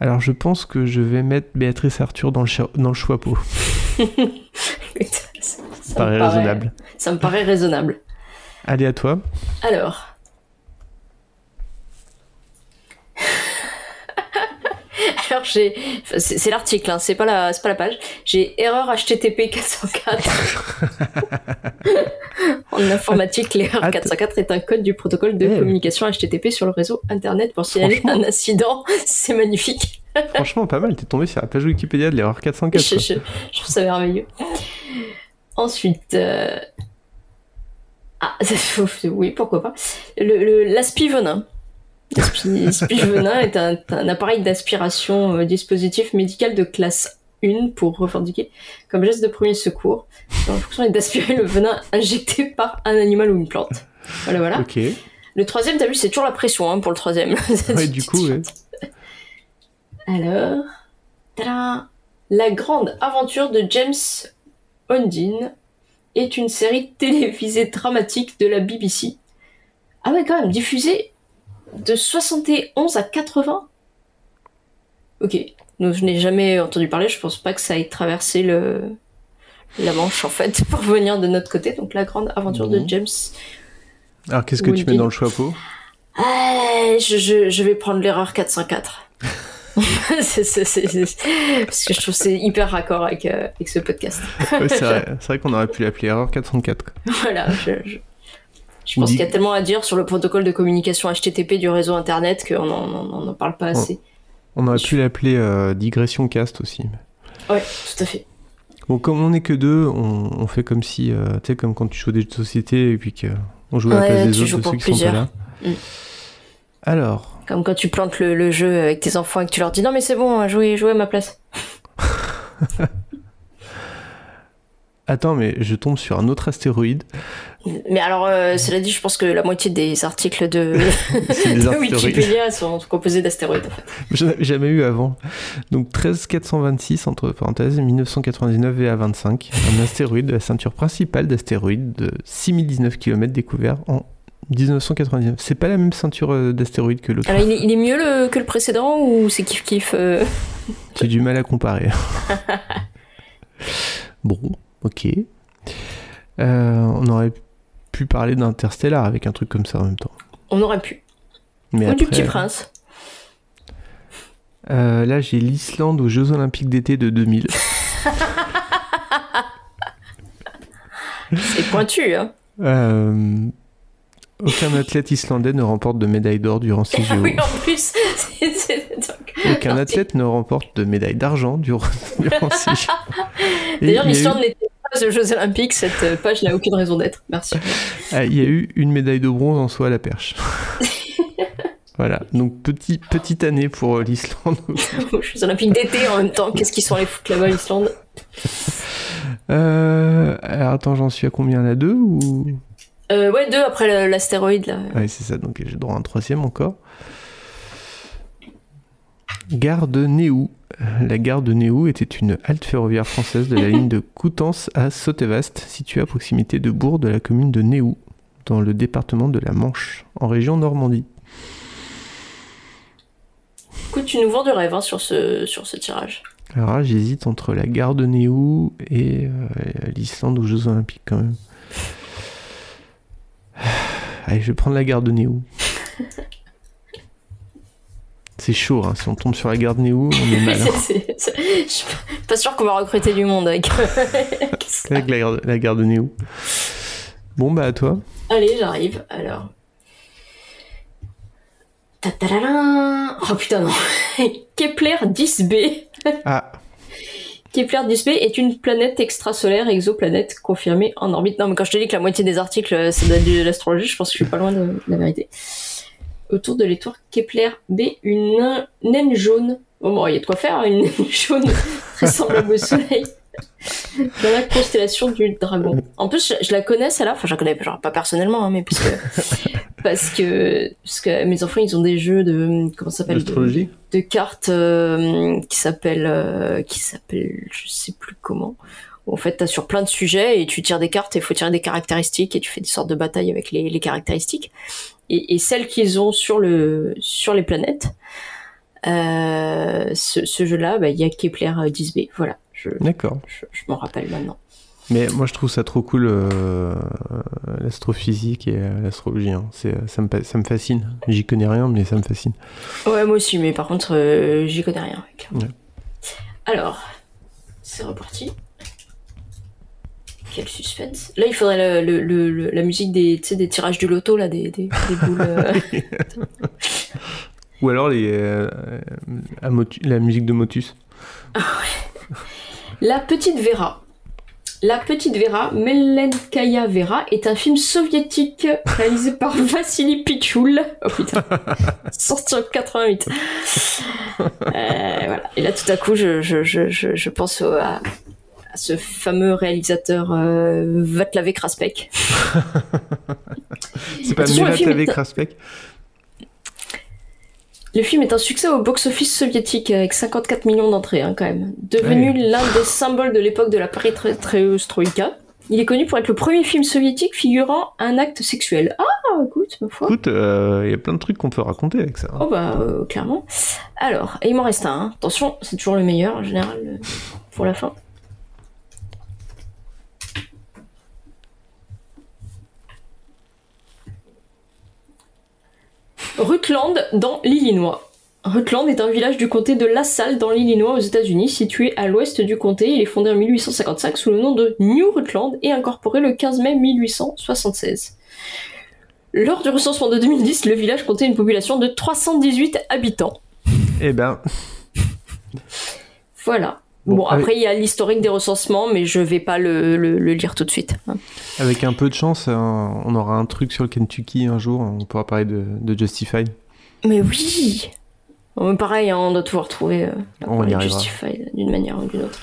Alors je pense que je vais mettre Béatrice Arthur dans le, dans le choix pot. Ça, Ça paraît raisonnable. Ça me paraît raisonnable. Allez à toi. Alors. Alors j'ai, enfin, c'est l'article, hein, c'est pas la, c'est pas la page. J'ai erreur HTTP 404 En informatique, l'erreur Att- 404 est un code du protocole de Eh. communication HTTP sur le réseau Internet pour signaler un incident. C'est magnifique. Franchement, pas mal. T'es tombé sur la page Wikipédia de l'erreur 404. Je, quoi. je- je trouve ça merveilleux. Ensuite, euh, ah, oui, pourquoi pas. Le, le- L'aspi-venin. L'aspi- L'aspi-venin est un, un appareil d'aspiration euh, dispositif médical de classe 1 pour revendiquer comme geste de premier secours. La fonction est d'aspirer le venin injecté par un animal ou une plante. Voilà, voilà. Le troisième, t'as vu, c'est toujours la pression hein, pour le troisième. Ouais, du coup, ouais. Alors, tada La grande aventure de James Ondine est une série télévisée dramatique de la BBC. Ah ouais, quand même, diffusée de 71 à 80 Ok, donc je n'ai jamais entendu parler, je pense pas que ça ait traversé le... la Manche en fait pour venir de notre côté. Donc la grande aventure de. James. Alors, qu'est-ce que tu mets dans le chapeau? Ah, je, je, je vais prendre l'erreur 404. Parce que je trouve que c'est hyper raccord avec, euh, avec ce podcast. Ouais, C'est vrai, c'est vrai qu'on aurait pu l'appeler erreur 404. quoi. voilà, je, je, je pense qu'il y a tellement à dire sur le protocole de communication HTTP du réseau Internet qu'on n'en parle pas assez. On aurait pu l'appeler euh, digression cast aussi. Ouais, tout à fait. Bon, comme on est que deux, on, on fait comme si, euh, tu sais, comme quand tu joues des jeux de société et puis qu'on joue à la Ouais, place des autres de ceux qui sont pas là. Mm. Alors, Comme quand tu plantes le, le jeu avec tes enfants et que tu leur dis non mais c'est bon, jouez, jouez à ma place. attends, mais je tombe sur un autre astéroïde. Mais alors, euh, cela dit, je pense que la moitié des articles de, de. Wikipédia sont composés d'astéroïdes en fait. Je n'avais jamais eu avant. Donc 13426 entre parenthèses 1999 VA25, un astéroïde de la ceinture principale d'astéroïdes de 6019 km découvert en 1999. C'est pas la même ceinture euh, d'astéroïdes que l'autre. Alors, il est, il est mieux le- que le précédent ou c'est kiff kiff euh J'ai du mal à comparer. bon, ok. Euh, on aurait pu parler d'Interstellar avec un truc comme ça en même temps. On aurait pu. Mais ou du Petit Prince. euh, là, j'ai l'Islande aux Jeux Olympiques d'été de 2000. C'est pointu, hein. Euh, aucun athlète islandais ne remporte de médaille d'or durant ces Ah JO. oui, en plus. c'est- c'est- donc- Aucun athlète ne remporte de médaille d'argent durant, durant ces. Et D'ailleurs, eu- n'était pas aux Jeux Olympiques. Cette euh, page n'a aucune raison d'être. Merci. ah, il y a eu une médaille de bronze en saut à la perche. voilà, donc petit, petite année pour euh, l'Islande. aux Jeux Olympiques d'été en même temps. Qu'est-ce qu'ils sont allés foutre là-bas, l'Islande? Euh, alors attends, j'en suis à combien là Deux ou... euh, Ouais, deux après l'astéroïde là. Ouais, c'est ça, donc j'ai droit à un troisième encore. Gare de Néou. La gare de Néou était une halte ferroviaire française de la ligne de Coutances à Sautevast, située à proximité de Bourg de la commune de Néou, dans le département de la Manche, en région Normandie. Écoute, tu nous vends du rêve hein, sur, ce, sur ce tirage. Alors j'hésite entre la gare de Néou et euh, l'Islande aux Jeux Olympiques quand même. Allez, je vais prendre la gare de Néou. C'est chaud, hein. si on tombe sur la gare de Néou, on est mal. hein. Je suis pas sûr qu'on va recruter du monde avec. avec la gare, la gare de Néou. Bon, bah à toi. Allez, j'arrive. Alors. Ta-ta-la-la. Oh putain, non. Kepler 10b. Ah, Kepler 10b est une planète extrasolaire, exoplanète, confirmée en orbite. Non, mais quand je te dis que la moitié des articles, euh, ça être de l'astrologie, je pense que je suis pas loin de, la vérité. Autour de l'étoile Kepler B, une nain- naine jaune. Bon, il y a de quoi faire, hein, une naine jaune très semblable au Soleil. Dans la constellation du dragon. En plus, je, je la connais, celle-là. Enfin, je la connais, genre, pas personnellement, hein, mais parce que, parce que, parce que mes enfants, ils ont des jeux de, comment ça s'appelle? de- cartes euh, qui s'appelle euh, qui s'appelle je sais plus comment où en fait t'as sur plein de sujets et tu tires des cartes et il faut tirer des caractéristiques et tu fais des sortes de batailles avec les, les caractéristiques et, et celles qu'ils ont sur le sur les planètes euh, ce, ce jeu là il y a Kepler euh, 10b voilà je, D'accord. je, je m'en rappelle maintenant Mais moi, je trouve ça trop cool, euh, l'astrophysique et euh, l'astrologie. hein. C'est, ça, me, pa- ça me fascine. J'y connais rien, mais ça me fascine. ouais moi aussi mais par contre euh, j'y connais rien. Ouais. alors c'est reparti quel suspense. Là, il faudrait le, le- le- la musique des, tirages du loto, là, des, des, des boules. euh. Ou alors les, euh, la musique de Motus. La petite Vera. La petite Vera, Melenkaya Vera, est un film soviétique réalisé par Vassili Pichoul. Oh putain. Sorti en 88. Euh, voilà. Et là, tout à coup, je, je, je, je, je pense au- à, à ce fameux réalisateur euh, Vatlavé Kraspek. C'est pas est- Kraspek? Le film est un succès au box-office soviétique avec 54 millions d'entrées hein, quand même. Devenu Ouais. l'un des symboles de l'époque de la perestroïka, il est connu pour être le premier film soviétique figurant un acte sexuel. Ah, écoute, ma foi. Écoute, euh, il y a plein de trucs qu'on peut raconter avec ça. Oh bah, euh, clairement. Alors, et il m'en reste un. hein. Attention, c'est toujours le meilleur en général euh, pour la fin. Rutland dans l'Illinois. Rutland est un village du comté de LaSalle dans l'Illinois aux États-Unis, situé à l'ouest du comté. Il est fondé en 1855 sous le nom de New Rutland et incorporé le 15 mai 1876. Lors du recensement de 2010, le village comptait une population de 318 habitants. Eh ben, Voilà. Bon, Bon, avec- après, il y a l'historique des recensements, mais je vais pas le, le- le lire tout de suite. hein. avec un peu de chance, euh, on aura un truc sur le Kentucky un jour. On pourra parler de, de Justified. Mais oui Bon, mais Pareil, hein, on doit toujours trouver euh, la On y parole arrivera. Justified d'une manière ou d'une autre.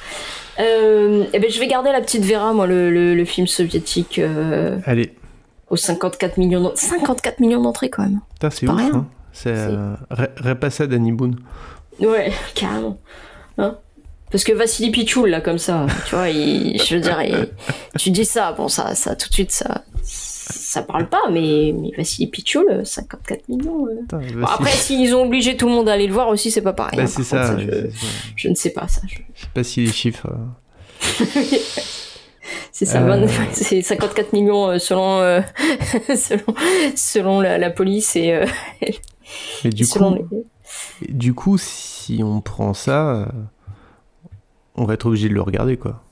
Euh, eh ben, je vais garder la petite Vera, moi, le, film soviétique euh, Allez, aux 54 millions d'en- 54 millions d'entrées quand même. putain, c'est ouf. rien. Hein. C'est Repassade d'Annie Boone. Ouais, carrément. Hein Parce que Vassili Pichoul, là, comme ça, tu vois, il- je veux dire, il- tu dis ça, bon, ça, ça, tout de suite, ça, ça parle pas, mais, mais Vassili Pichoul, euh, 54 millions. euh. Bon, Vassili- après, s'ils ont obligé tout le monde à aller le voir aussi, c'est pas pareil. Bah, hein, c'est ça. je, ne sais pas ça. je- Je sais pas si les chiffres. euh, C'est ça, Euh. 20 c'est 54 millions euh, selon, euh, selon, selon la, la police et, euh, du selon coup, les... du coup, si on prend ça, euh, on va être obligé de le regarder, quoi.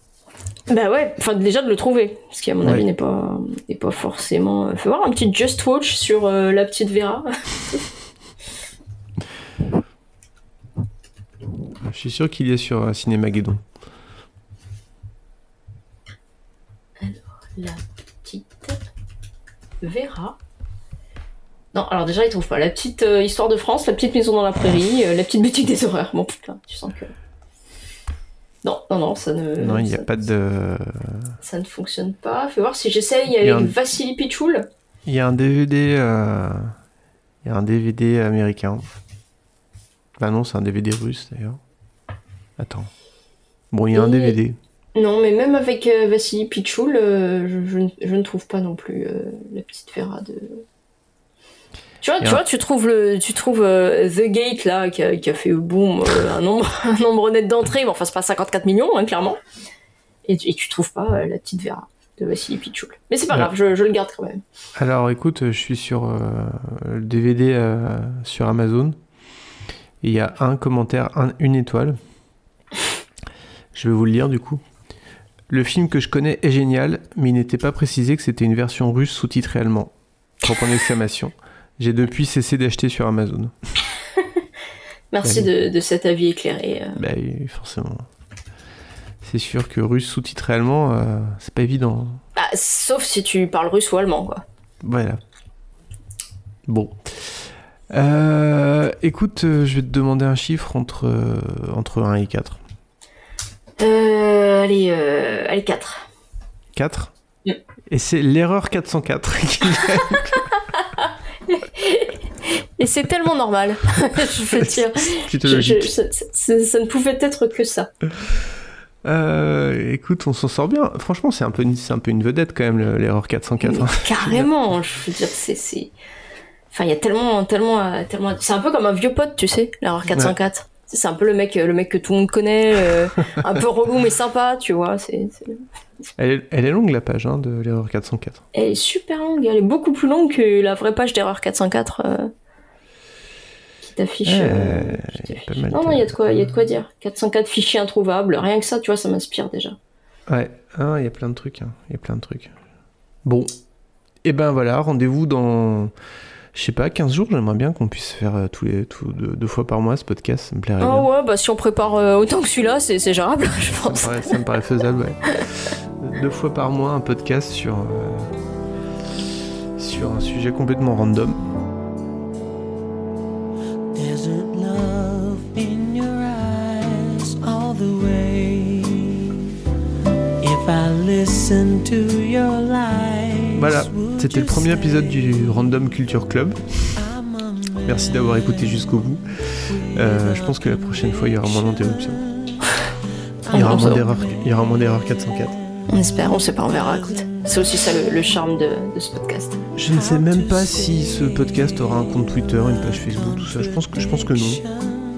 Bah ouais, enfin déjà de le trouver, ce qui à mon Ouais. avis n'est pas, n'est pas forcément... euh, Fais voir un petit Just Watch sur euh, la petite Vera. Je suis sûr qu'il y est sur euh, Cinémageddon. La petite Vera. Non, alors déjà, ils trouvent pas. La petite euh, Histoire de France, la petite Maison dans la Prairie, euh, la petite Boutique des Horreurs. Bon, putain, tu sens que... Non, non, non, ça ne... non, il n'y a pas de. Ça ne fonctionne pas. Fais voir si j'essaye Il y avec a un- Vassili Pichoul. Il y a un DVD. euh, Il y a un DVD américain. Bah non, c'est un DVD russe d'ailleurs. Attends. Bon, il y a un DVD. Non, mais même avec euh, Vassili Pichoul, euh, je, je ne trouve pas non plus euh, la petite Vera de. Tu vois, tu vois, tu trouves le, tu trouves euh, The Gate là qui a, qui a fait boum euh, un nombre, un nombre net d'entrées, mais enfin c'est pas 54 millions hein, clairement. Et, tu- et tu trouves pas euh, la petite Vera de Vassili Pichoul. Mais c'est pas grave, je, je le garde quand même. Alors écoute, je suis sur euh, le DVD sur Amazon. Il y a un commentaire, un- une étoile. Je vais vous le lire du coup. Le film que je connais est génial, mais il n'était pas précisé que c'était une version russe sous-titrée allemand. Trois points d'exclamation. J'ai depuis cessé d'acheter sur Amazon. Merci de, de cet avis éclairé. euh. Bah oui, forcément. C'est sûr que russe sous-titré allemand, euh, c'est pas évident. Bah, sauf si tu parles russe ou allemand quoi. Voilà. Bon. Euh, écoute, je vais te demander un chiffre entre, entre 1 et 4. Euh, allez, euh, allez 4. 4 Mm. Et c'est l'erreur 404 qui Et c'est tellement normal, je veux dire. Je- je- ça, ça- ça ne pouvait être que ça. Euh, écoute, on s'en sort bien. Franchement, c'est un, peu une- un peu une vedette quand même, le- l'erreur 404. hein. Carrément, je veux dire, c'est. Enfin, il y a tellement, tellement, tellement. C'est un peu comme un vieux pote, tu sais, l'erreur 404. C'est un peu le mec, le mec que tout le monde connaît, euh, un peu relou mais sympa, tu vois. C'est, Elle, est, elle est longue la page hein, de l'erreur 404. Elle est super longue, elle est beaucoup plus longue que la vraie page d'erreur 404 euh, qui t'affiche. euh, non, non, il y a de quoi, il y a de quoi dire. 404 fichiers introuvables, rien que ça, tu vois, ça m'inspire déjà. Ouais, Ah, il y a plein de trucs. hein. Il y a plein de trucs. Bon. Et ben voilà, rendez-vous dans, je sais pas, 15 jours. J'aimerais bien qu'on puisse faire euh, tous les, tous, deux, deux fois par mois ce podcast. Ça me plairait Ah bien. ouais, bah si on prépare euh, autant que celui-là, c'est c'est gérable, je Ça me pense. paraît- ça me paraît faisable, ouais. Deux fois par mois, un podcast sur, euh, sur un sujet complètement random. Voilà, c'était le premier épisode du Random Culture Club. Merci d'avoir écouté jusqu'au bout. Euh, je pense que la prochaine fois, il y aura moins d'interruptions. Il y aura moins d'erreurs il y aura moins d'erreurs 404. On espère, on sait pas, on verra, écoute. C'est aussi ça le, le charme de, de ce podcast. Je ne sais même pas si ce podcast aura un compte Twitter, une page Facebook, tout ça. Je pense que, je pense que non.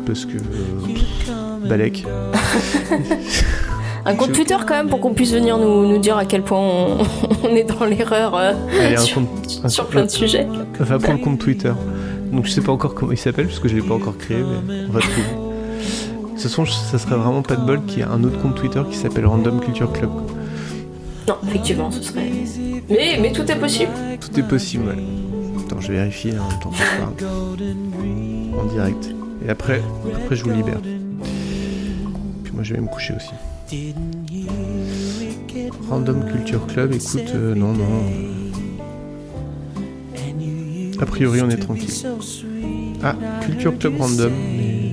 Parce que. euh, Balek. Un compte Twitter quand même pour qu'on puisse venir nous, nous dire à quel point on, on est dans l'erreur euh, sur, compte- un- sur plein de sujets. Va pour le compte Twitter. Donc je sais pas encore comment il s'appelle parce que je l'ai pas encore créé, mais on va trouver. De toute façon, ça serait vraiment pas de bol qu'il y ait un autre compte Twitter qui s'appelle Random Culture Club. Non, effectivement, ce serait. Mais, mais tout est possible. Tout est possible, ouais. Attends, je vérifie en même temps que je parle. En direct. Et après, après je vous libère. Puis moi je vais me coucher aussi. Random Culture Club, écoute, euh, non, non. euh, A priori, on est tranquille. Ah, Culture Club Random, mais.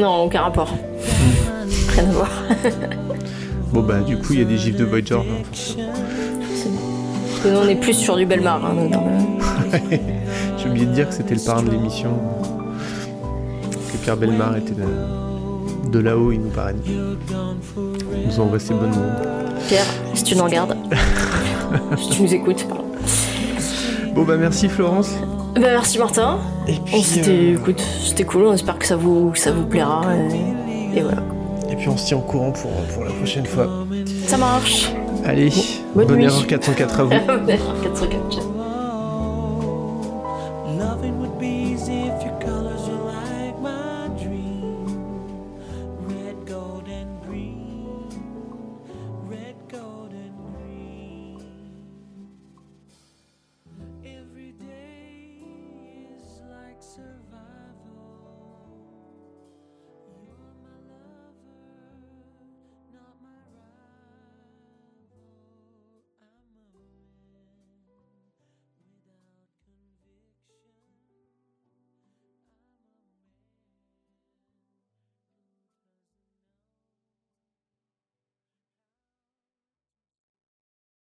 Non, aucun rapport. Rien à voir. Bon, bah, du coup, il y a des gifs de Voyager, hein, forcément. Parce que nous, on est plus sur du Belmar. Hein, le- J'ai oublié de dire que c'était le parrain de l'émission. Que Pierre Belmar était de, de là-haut, il nous parraine. Nous bonnes ondes. Pierre, si tu nous regardes, si tu nous écoutes, pardon. Bon, bah, merci Florence. Bah, merci Martin. Et C'était écoute, c'était cool, on espère que ça vous, que ça vous plaira. Et, et voilà. Et puis on se tient au courant pour, pour la prochaine fois. Ça marche. Allez, Bonne bonne nuit. erreur 404 à vous. Bonne erreur 404.